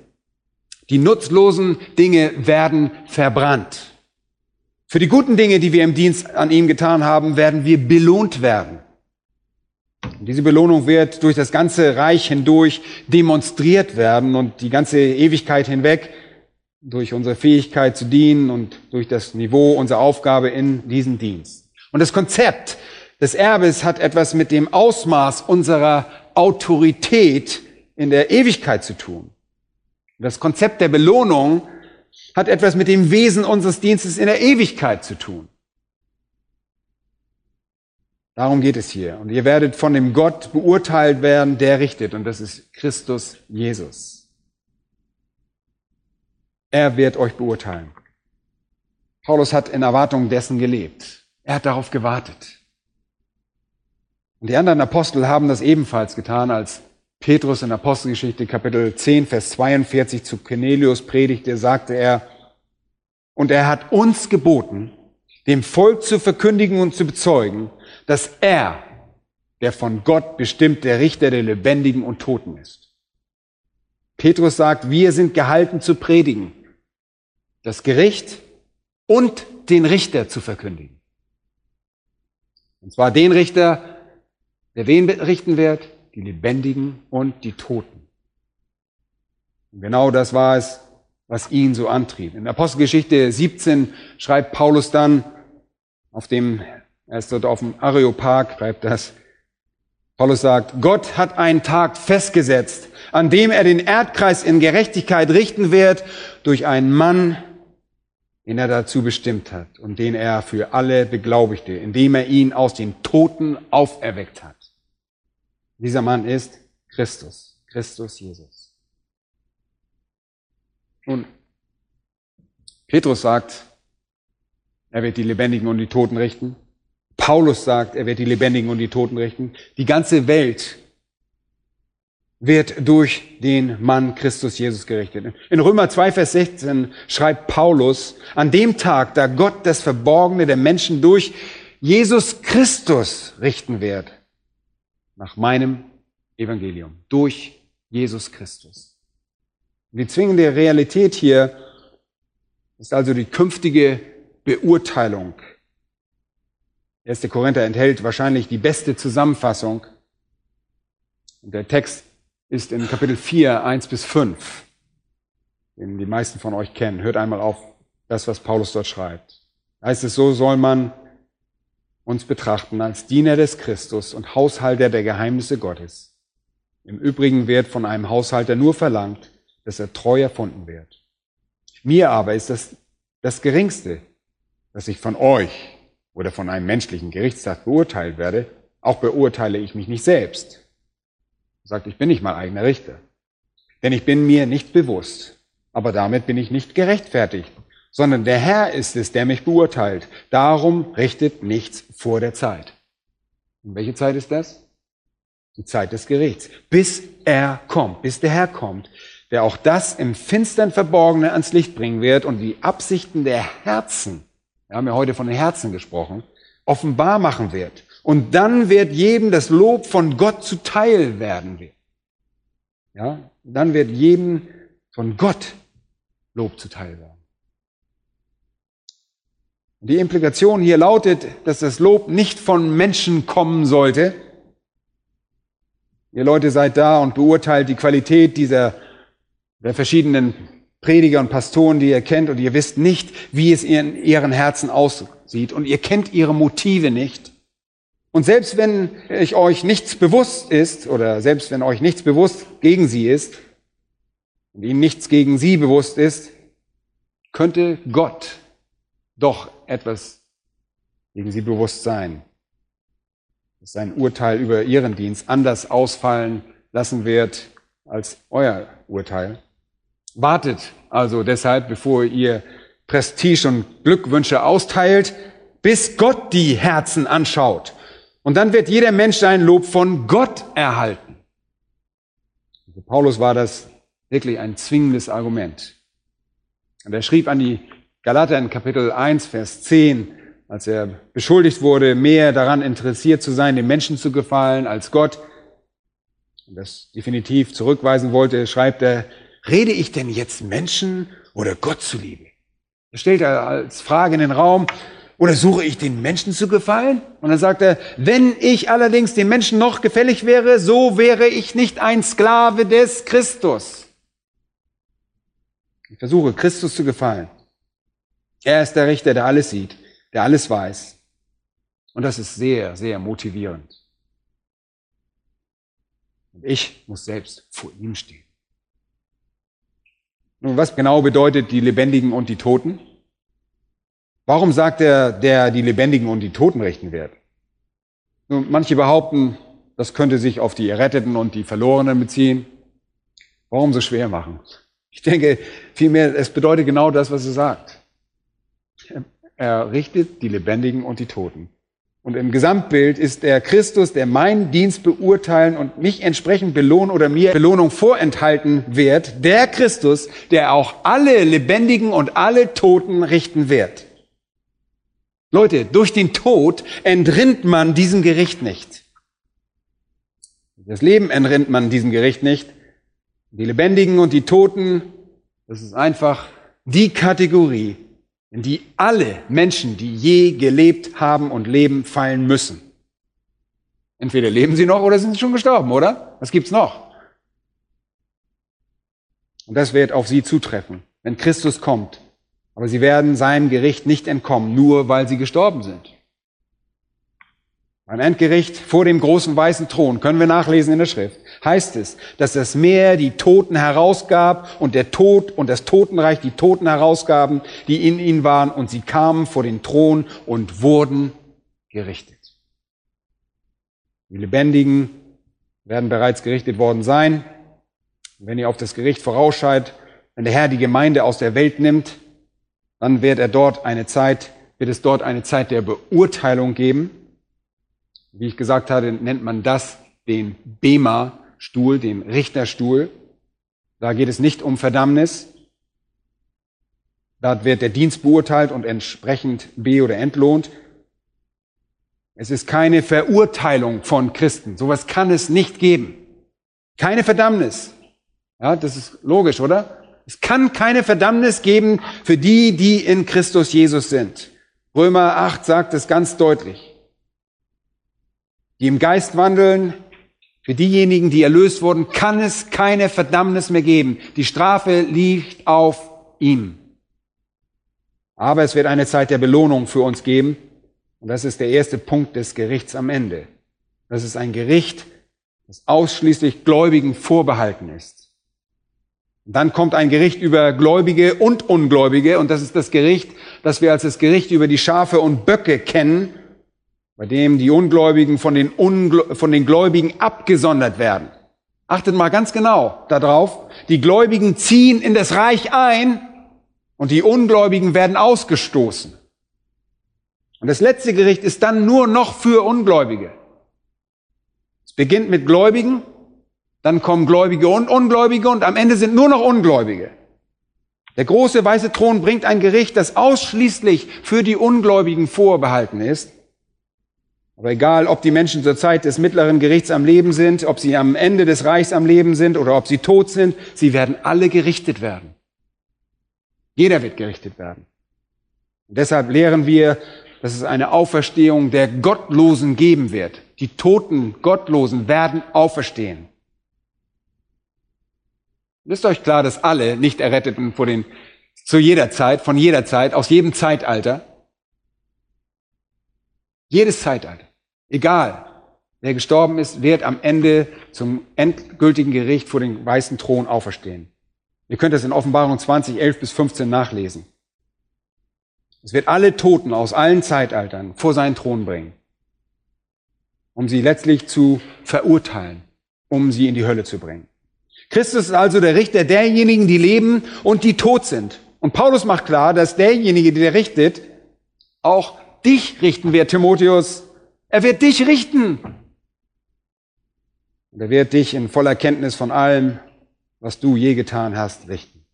Die nutzlosen Dinge werden verbrannt. Für die guten Dinge, die wir im Dienst an ihm getan haben, werden wir belohnt werden. Und diese Belohnung wird durch das ganze Reich hindurch demonstriert werden und die ganze Ewigkeit hinweg durch unsere Fähigkeit zu dienen und durch das Niveau unserer Aufgabe in diesem Dienst. Und das Konzept des Erbes hat etwas mit dem Ausmaß unserer Autorität in der Ewigkeit zu tun. Das Konzept der Belohnung hat etwas mit dem Wesen unseres Dienstes in der Ewigkeit zu tun. Darum geht es hier. Und ihr werdet von dem Gott beurteilt werden, der richtet. Und das ist Christus Jesus. Er wird euch beurteilen. Paulus hat in Erwartung dessen gelebt. Er hat darauf gewartet. Und die anderen Apostel haben das ebenfalls getan, als Petrus in Apostelgeschichte Kapitel 10, Vers 42 zu Cornelius predigte, sagte er, und er hat uns geboten, dem Volk zu verkündigen und zu bezeugen, dass er der von Gott bestimmte Richter der Lebendigen und Toten ist. Petrus sagt, wir sind gehalten zu predigen, das Gericht und den Richter zu verkündigen. Und zwar den Richter, der wen richten wird? Die Lebendigen und die Toten. Und genau das war es, was ihn so antrieb. In Apostelgeschichte 17 schreibt Paulus dann, auf dem, er ist dort auf dem Areopag, schreibt das, Paulus sagt, Gott hat einen Tag festgesetzt, an dem er den Erdkreis in Gerechtigkeit richten wird durch einen Mann, den er dazu bestimmt hat und den er für alle beglaubigte, indem er ihn aus den Toten auferweckt hat. Dieser Mann ist Christus, Christus Jesus. Nun, Petrus sagt, er wird die Lebendigen und die Toten richten. Paulus sagt, er wird die Lebendigen und die Toten richten. Die ganze Welt wird durch den Mann Christus Jesus gerichtet. In Römer 2, Vers 16 schreibt Paulus, an dem Tag, da Gott das Verborgene der Menschen durch Jesus Christus richten wird, nach meinem Evangelium, durch Jesus Christus. Die zwingende Realität hier ist also die künftige Beurteilung. 1. Korinther enthält wahrscheinlich die beste Zusammenfassung. Und der Text ist in Kapitel 4, 1 bis 5, den die meisten von euch kennen. Hört einmal auf das, was Paulus dort schreibt. Da heißt es, so soll man uns betrachten als Diener des Christus und Haushalter der Geheimnisse Gottes. Im Übrigen wird von einem Haushalter nur verlangt, dass er treu erfunden wird. Mir aber ist das das Geringste, dass ich von euch oder von einem menschlichen Gerichtstag beurteilt werde. Auch beurteile ich mich nicht selbst sagt, ich bin nicht mein eigener Richter. Denn ich bin mir nicht bewusst. Aber damit bin ich nicht gerechtfertigt, sondern der Herr ist es, der mich beurteilt. Darum richtet nichts vor der Zeit. Und welche Zeit ist das? Die Zeit des Gerichts. Bis er kommt, bis der Herr kommt, der auch das im Finstern Verborgene ans Licht bringen wird und die Absichten der Herzen, wir haben ja heute von den Herzen gesprochen, offenbar machen wird. Und dann wird jedem das Lob von Gott zuteil werden. Ja, dann wird jedem von Gott Lob zuteil werden. Die Implikation hier lautet, dass das Lob nicht von Menschen kommen sollte. Ihr Leute seid da und beurteilt die Qualität dieser der verschiedenen Prediger und Pastoren, die ihr kennt, und ihr wisst nicht, wie es in ihren Herzen aussieht, und ihr kennt ihre Motive nicht. Und selbst wenn ich euch nichts bewusst ist, oder selbst wenn euch nichts bewusst gegen sie ist, und ihnen nichts gegen sie bewusst ist, könnte Gott doch etwas gegen sie bewusst sein. Dass sein Urteil über ihren Dienst anders ausfallen lassen wird als euer Urteil. Wartet also deshalb, bevor ihr Prestige und Glückwünsche austeilt, bis Gott die Herzen anschaut und dann wird jeder Mensch sein Lob von Gott erhalten. Für Paulus war das wirklich ein zwingendes Argument. Und er schrieb an die Galater in Kapitel 1, Vers 10, als er beschuldigt wurde, mehr daran interessiert zu sein, den Menschen zu gefallen als Gott, und das definitiv zurückweisen wollte, schreibt er, rede ich denn jetzt Menschen oder Gott zuliebe? Er stellt er als Frage in den Raum, oder suche ich den Menschen zu gefallen? Und dann sagt er, wenn ich allerdings dem Menschen noch gefällig wäre, so wäre ich nicht ein Sklave des Christus. Ich versuche, Christus zu gefallen. Er ist der Richter, der alles sieht, der alles weiß. Und das ist sehr, sehr motivierend. Und ich muss selbst vor ihm stehen. Nun, was genau bedeutet die Lebendigen und die Toten? Warum sagt er, der die Lebendigen und die Toten richten wird? Nun, manche behaupten, das könnte sich auf die Erretteten und die Verlorenen beziehen. Warum so schwer machen? Ich denke vielmehr, es bedeutet genau das, was er sagt. Er richtet die Lebendigen und die Toten. Und im Gesamtbild ist der Christus, der meinen Dienst beurteilen und mich entsprechend belohnen oder mir Belohnung vorenthalten wird, der Christus, der auch alle Lebendigen und alle Toten richten wird. Leute, durch den Tod entrinnt man diesem Gericht nicht. Das Leben entrinnt man diesem Gericht nicht. Die Lebendigen und die Toten, das ist einfach die Kategorie, in die alle Menschen, die je gelebt haben und leben, fallen müssen. Entweder leben sie noch oder sind sie schon gestorben, oder? Was gibt's noch? Und das wird auf sie zutreffen, wenn Christus kommt. Aber sie werden seinem Gericht nicht entkommen, nur weil sie gestorben sind. Beim Endgericht vor dem großen weißen Thron, können wir nachlesen in der Schrift, heißt es, dass das Meer die Toten herausgab und der Tod und das Totenreich die Toten herausgaben, die in ihnen waren, und sie kamen vor den Thron und wurden gerichtet. Die Lebendigen werden bereits gerichtet worden sein. Wenn ihr auf das Gericht vorausscheid, wenn der Herr die Gemeinde aus der Welt nimmt, dann wird er dort eine Zeit, wird es dort eine Zeit der Beurteilung geben. Wie ich gesagt hatte, nennt man das den Bema-Stuhl, den Richterstuhl. Da geht es nicht um Verdammnis. Da wird der Dienst beurteilt und entsprechend be- oder entlohnt. Es ist keine Verurteilung von Christen. Sowas kann es nicht geben. Keine Verdammnis. Ja, das ist logisch, oder? Es kann keine Verdammnis geben für die, die in Christus Jesus sind. Römer 8 sagt es ganz deutlich die im Geist wandeln, für diejenigen, die erlöst wurden, kann es keine Verdammnis mehr geben. Die Strafe liegt auf ihm. Aber es wird eine Zeit der Belohnung für uns geben. Und das ist der erste Punkt des Gerichts am Ende. Das ist ein Gericht, das ausschließlich Gläubigen vorbehalten ist. Und dann kommt ein Gericht über Gläubige und Ungläubige. Und das ist das Gericht, das wir als das Gericht über die Schafe und Böcke kennen bei dem die Ungläubigen von den, Ungl von den Gläubigen abgesondert werden. Achtet mal ganz genau darauf. Die Gläubigen ziehen in das Reich ein und die Ungläubigen werden ausgestoßen. Und das letzte Gericht ist dann nur noch für Ungläubige. Es beginnt mit Gläubigen, dann kommen Gläubige und Ungläubige und am Ende sind nur noch Ungläubige. Der große weiße Thron bringt ein Gericht, das ausschließlich für die Ungläubigen vorbehalten ist. Aber egal, ob die Menschen zur Zeit des mittleren Gerichts am Leben sind, ob sie am Ende des Reichs am Leben sind oder ob sie tot sind, sie werden alle gerichtet werden. Jeder wird gerichtet werden. Und deshalb lehren wir, dass es eine Auferstehung der Gottlosen geben wird. Die toten Gottlosen werden auferstehen. Ist euch klar, dass alle nicht Erretteten vor den, zu jeder Zeit, von jeder Zeit, aus jedem Zeitalter, jedes Zeitalter, Egal, wer gestorben ist, wird am Ende zum endgültigen Gericht vor dem weißen Thron auferstehen. Ihr könnt das in Offenbarung 20, 11 bis 15 nachlesen. Es wird alle Toten aus allen Zeitaltern vor seinen Thron bringen, um sie letztlich zu verurteilen, um sie in die Hölle zu bringen. Christus ist also der Richter derjenigen, die leben und die tot sind. Und Paulus macht klar, dass derjenige, der richtet, auch dich richten wird, Timotheus, er wird dich richten. Und er wird dich in voller Kenntnis von allem, was du je getan hast, richten.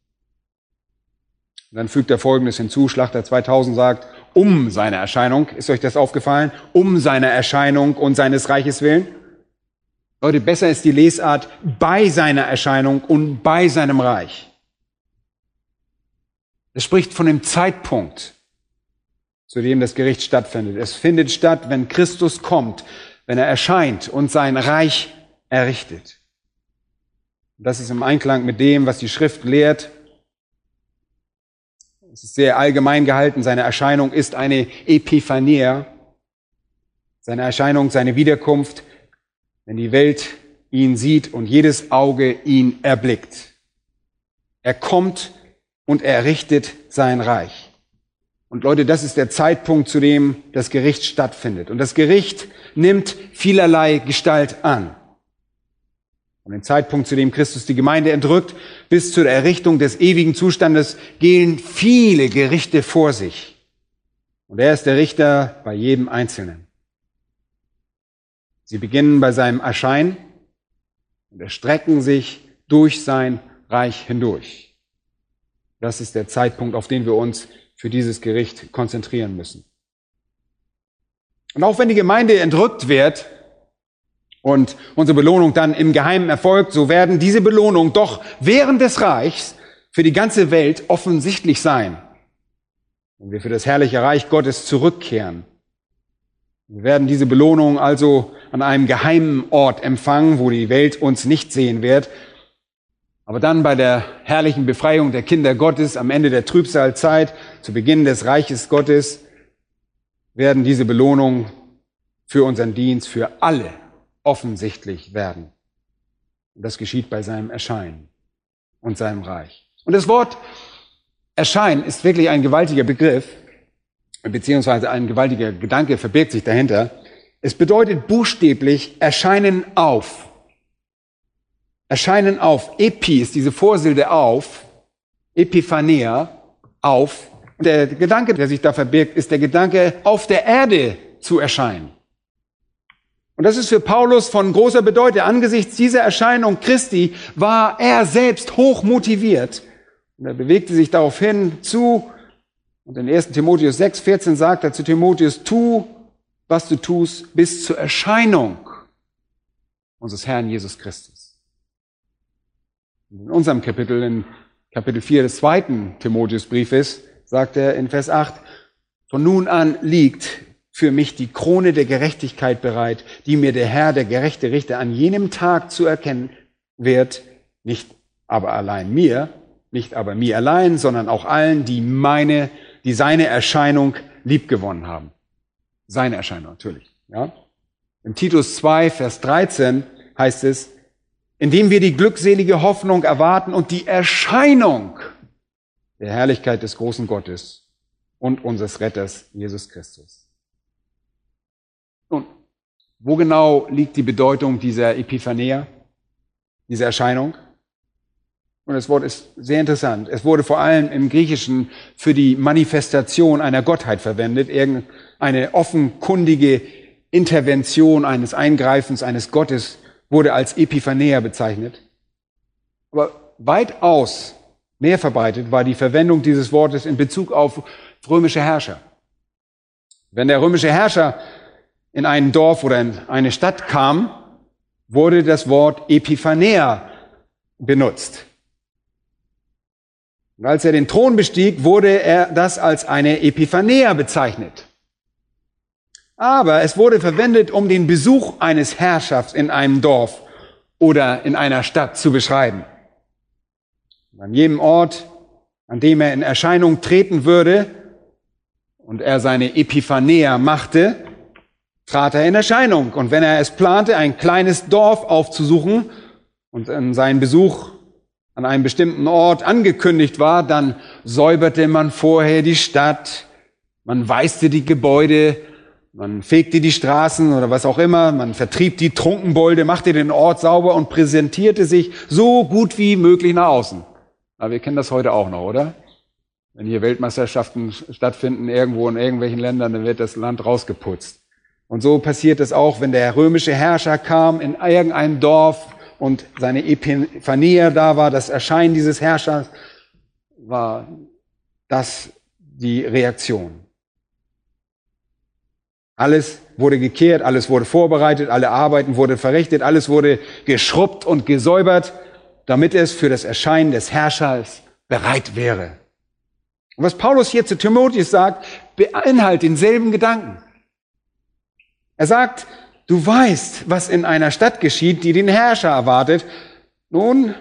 Und dann fügt er Folgendes hinzu. Schlachter 2000 sagt, um seine Erscheinung, ist euch das aufgefallen? Um seine Erscheinung und seines Reiches willen. Leute, besser ist die Lesart bei seiner Erscheinung und bei seinem Reich. Es spricht von dem Zeitpunkt, zu dem das Gericht stattfindet. Es findet statt, wenn Christus kommt, wenn er erscheint und sein Reich errichtet. Das ist im Einklang mit dem, was die Schrift lehrt. Es ist sehr allgemein gehalten. Seine Erscheinung ist eine Epiphania. Seine Erscheinung, seine Wiederkunft, wenn die Welt ihn sieht und jedes Auge ihn erblickt. Er kommt und errichtet sein Reich. Und Leute, das ist der Zeitpunkt, zu dem das Gericht stattfindet. Und das Gericht nimmt vielerlei Gestalt an. Und den Zeitpunkt, zu dem Christus die Gemeinde entrückt, bis zur Errichtung des ewigen Zustandes, gehen viele Gerichte vor sich. Und er ist der Richter bei jedem Einzelnen. Sie beginnen bei seinem Erscheinen und erstrecken sich durch sein Reich hindurch. Das ist der Zeitpunkt, auf den wir uns für dieses Gericht konzentrieren müssen. Und auch wenn die Gemeinde entrückt wird und unsere Belohnung dann im Geheimen erfolgt, so werden diese Belohnungen doch während des Reichs für die ganze Welt offensichtlich sein. Wenn wir für das herrliche Reich Gottes zurückkehren. Wir werden diese Belohnung also an einem geheimen Ort empfangen, wo die Welt uns nicht sehen wird. Aber dann bei der herrlichen Befreiung der Kinder Gottes am Ende der Trübsalzeit, zu Beginn des Reiches Gottes, werden diese Belohnungen für unseren Dienst für alle offensichtlich werden. Und das geschieht bei seinem Erscheinen und seinem Reich. Und das Wort Erscheinen ist wirklich ein gewaltiger Begriff, beziehungsweise ein gewaltiger Gedanke verbirgt sich dahinter. Es bedeutet buchstäblich erscheinen auf. Erscheinen auf. Epi ist diese Vorsilbe auf. Epiphanea, auf. Der Gedanke, der sich da verbirgt, ist der Gedanke, auf der Erde zu erscheinen. Und das ist für Paulus von großer Bedeutung. Angesichts dieser Erscheinung Christi war er selbst hoch motiviert. Und er bewegte sich daraufhin zu. Und in 1 Timotheus 6, 14 sagt er zu Timotheus, tu, was du tust, bis zur Erscheinung unseres Herrn Jesus Christus. In unserem Kapitel, in Kapitel 4 des zweiten Timotheusbriefes, sagt er in Vers 8, von nun an liegt für mich die Krone der Gerechtigkeit bereit, die mir der Herr, der gerechte Richter, an jenem Tag zu erkennen wird, nicht aber allein mir, nicht aber mir allein, sondern auch allen, die meine, die seine Erscheinung liebgewonnen haben. Seine Erscheinung, natürlich, ja. Im Titus 2, Vers 13 heißt es, indem wir die glückselige Hoffnung erwarten und die Erscheinung der Herrlichkeit des großen Gottes und unseres Retters Jesus Christus. Nun, wo genau liegt die Bedeutung dieser Epiphanea, dieser Erscheinung? Und das Wort ist sehr interessant. Es wurde vor allem im Griechischen für die Manifestation einer Gottheit verwendet, irgendeine offenkundige Intervention eines Eingreifens eines Gottes wurde als Epiphanea bezeichnet. Aber weitaus mehr verbreitet war die Verwendung dieses Wortes in Bezug auf römische Herrscher. Wenn der römische Herrscher in ein Dorf oder in eine Stadt kam, wurde das Wort Epiphanea benutzt. Und als er den Thron bestieg, wurde er das als eine Epiphanea bezeichnet. Aber es wurde verwendet, um den Besuch eines Herrschafts in einem Dorf oder in einer Stadt zu beschreiben. Und an jedem Ort, an dem er in Erscheinung treten würde und er seine Epiphanea machte, trat er in Erscheinung. Und wenn er es plante, ein kleines Dorf aufzusuchen und in seinen Besuch an einem bestimmten Ort angekündigt war, dann säuberte man vorher die Stadt, man weißte die Gebäude, man fegte die Straßen oder was auch immer, man vertrieb die Trunkenbolde, machte den Ort sauber und präsentierte sich so gut wie möglich nach außen. Aber wir kennen das heute auch noch, oder? Wenn hier Weltmeisterschaften stattfinden irgendwo in irgendwelchen Ländern, dann wird das Land rausgeputzt. Und so passiert es auch, wenn der römische Herrscher kam in irgendein Dorf und seine Epiphanie da war, das Erscheinen dieses Herrschers, war das die Reaktion. Alles wurde gekehrt, alles wurde vorbereitet, alle Arbeiten wurden verrichtet, alles wurde geschrubbt und gesäubert, damit es für das Erscheinen des Herrschers bereit wäre. Und was Paulus hier zu Timotheus sagt, beinhaltet denselben Gedanken. Er sagt, du weißt, was in einer Stadt geschieht, die den Herrscher erwartet. Nun,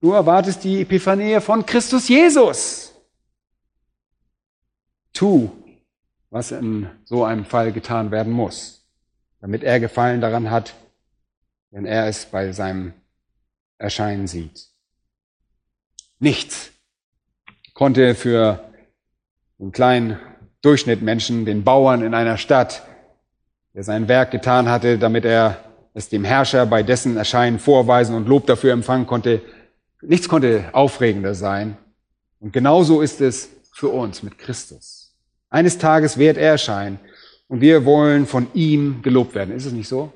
du erwartest die Epiphanie von Christus Jesus. Tu, was in so einem Fall getan werden muss, damit er Gefallen daran hat, wenn er es bei seinem Erscheinen sieht. Nichts konnte für den kleinen Durchschnittmenschen, den Bauern in einer Stadt, der sein Werk getan hatte, damit er es dem Herrscher bei dessen Erscheinen vorweisen und Lob dafür empfangen konnte. Nichts konnte aufregender sein. Und genauso ist es für uns mit Christus. Eines Tages wird er erscheinen und wir wollen von ihm gelobt werden. Ist es nicht so?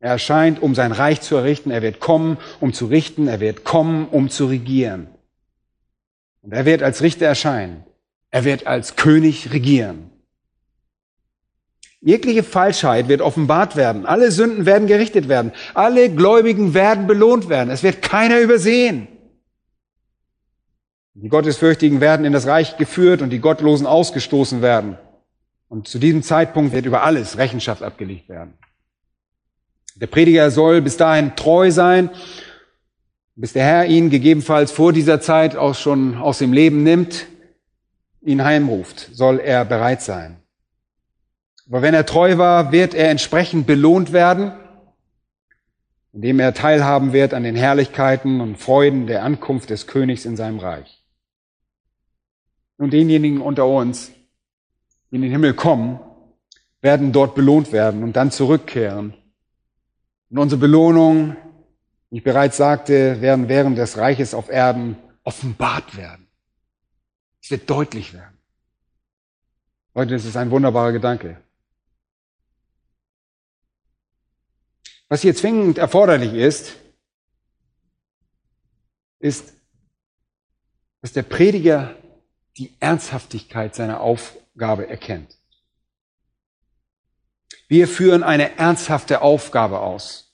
Er erscheint, um sein Reich zu errichten. Er wird kommen, um zu richten. Er wird kommen, um zu regieren. Und er wird als Richter erscheinen. Er wird als König regieren. Jegliche Falschheit wird offenbart werden. Alle Sünden werden gerichtet werden. Alle Gläubigen werden belohnt werden. Es wird keiner übersehen. Die Gottesfürchtigen werden in das Reich geführt und die Gottlosen ausgestoßen werden. Und zu diesem Zeitpunkt wird über alles Rechenschaft abgelegt werden. Der Prediger soll bis dahin treu sein, bis der Herr ihn gegebenenfalls vor dieser Zeit auch schon aus dem Leben nimmt, ihn heimruft, soll er bereit sein. Aber wenn er treu war, wird er entsprechend belohnt werden, indem er teilhaben wird an den Herrlichkeiten und Freuden der Ankunft des Königs in seinem Reich. Und denjenigen unter uns, die in den Himmel kommen, werden dort belohnt werden und dann zurückkehren. Und unsere Belohnung, wie ich bereits sagte, werden während des Reiches auf Erden offenbart werden. Es wird deutlich werden. Leute, das ist ein wunderbarer Gedanke. Was hier zwingend erforderlich ist, ist, dass der Prediger die Ernsthaftigkeit seiner Aufgabe erkennt. Wir führen eine ernsthafte Aufgabe aus.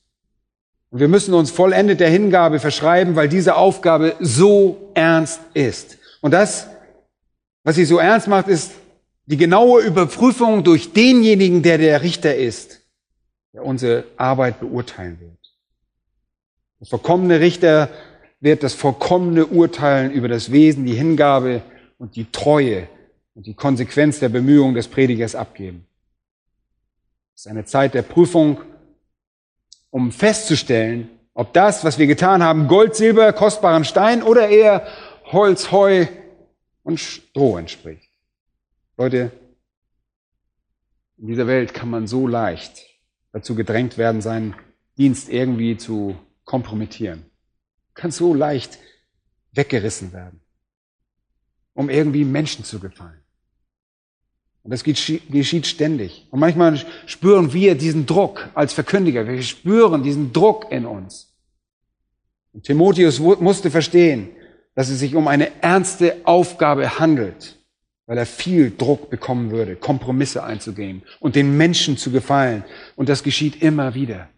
Und wir müssen uns vollendet der Hingabe verschreiben, weil diese Aufgabe so ernst ist. Und das, was sie so ernst macht, ist die genaue Überprüfung durch denjenigen, der der Richter ist, der unsere Arbeit beurteilen wird. Der vollkommene Richter wird das vollkommene Urteilen über das Wesen, die Hingabe und die Treue und die Konsequenz der Bemühungen des Predigers abgeben. Es ist eine Zeit der Prüfung, um festzustellen, ob das, was wir getan haben, Gold, Silber, kostbaren Stein oder eher Holz, Heu und Stroh entspricht. Leute, in dieser Welt kann man so leicht dazu gedrängt werden, seinen Dienst irgendwie zu kompromittieren. Kann so leicht weggerissen werden um irgendwie Menschen zu gefallen. Und das geschieht ständig. Und manchmal spüren wir diesen Druck als Verkündiger. Wir spüren diesen Druck in uns. Und Timotheus musste verstehen, dass es sich um eine ernste Aufgabe handelt, weil er viel Druck bekommen würde, Kompromisse einzugehen und den Menschen zu gefallen. Und das geschieht immer wieder.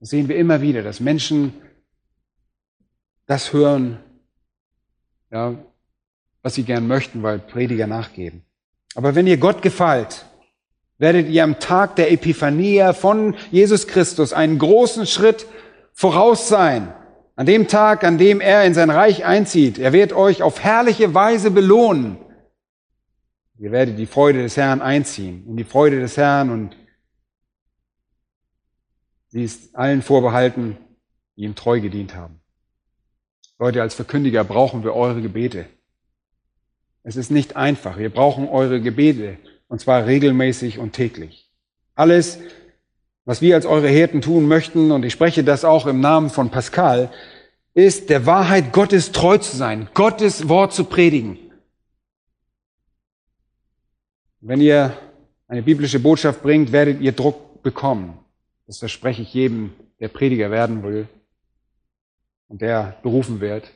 Das sehen wir immer wieder, dass Menschen das hören, ja, was sie gern möchten, weil Prediger nachgeben. Aber wenn ihr Gott gefällt, werdet ihr am Tag der Epiphania von Jesus Christus einen großen Schritt voraus sein. An dem Tag, an dem er in sein Reich einzieht. Er wird euch auf herrliche Weise belohnen. Ihr werdet die Freude des Herrn einziehen, in die Freude des Herrn und sie ist allen vorbehalten, die ihm treu gedient haben. Leute, als Verkündiger brauchen wir eure Gebete. Es ist nicht einfach. Wir brauchen eure Gebete und zwar regelmäßig und täglich. Alles, was wir als eure Hirten tun möchten, und ich spreche das auch im Namen von Pascal, ist der Wahrheit Gottes treu zu sein, Gottes Wort zu predigen. Wenn ihr eine biblische Botschaft bringt, werdet ihr Druck bekommen. Das verspreche ich jedem, der Prediger werden will und der berufen wird.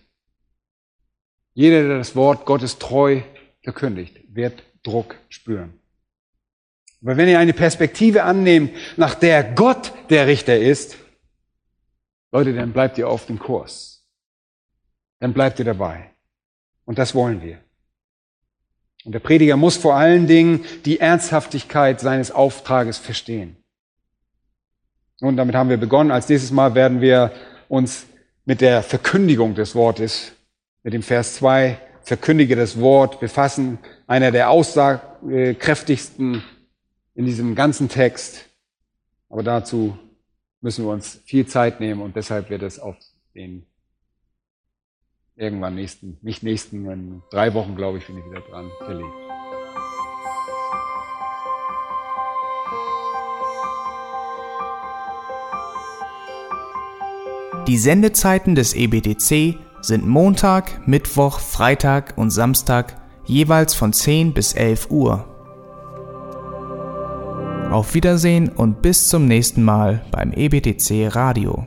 Jeder, der das Wort Gottes treu verkündigt, wird Druck spüren. Aber wenn ihr eine Perspektive annehmt, nach der Gott der Richter ist, Leute, dann bleibt ihr auf dem Kurs. Dann bleibt ihr dabei. Und das wollen wir. Und der Prediger muss vor allen Dingen die Ernsthaftigkeit seines Auftrages verstehen. Und damit haben wir begonnen. Als nächstes Mal werden wir uns mit der Verkündigung des Wortes mit dem Vers 2, verkündige das Wort, befassen, einer der aussagekräftigsten in diesem ganzen Text. Aber dazu müssen wir uns viel Zeit nehmen und deshalb wird es auf den irgendwann nächsten, nicht nächsten, in drei Wochen, glaube ich, bin ich wieder dran, verlegt. Die Sendezeiten des EBTC sind Montag, Mittwoch, Freitag und Samstag jeweils von 10 bis 11 Uhr. Auf Wiedersehen und bis zum nächsten Mal beim EBTC Radio.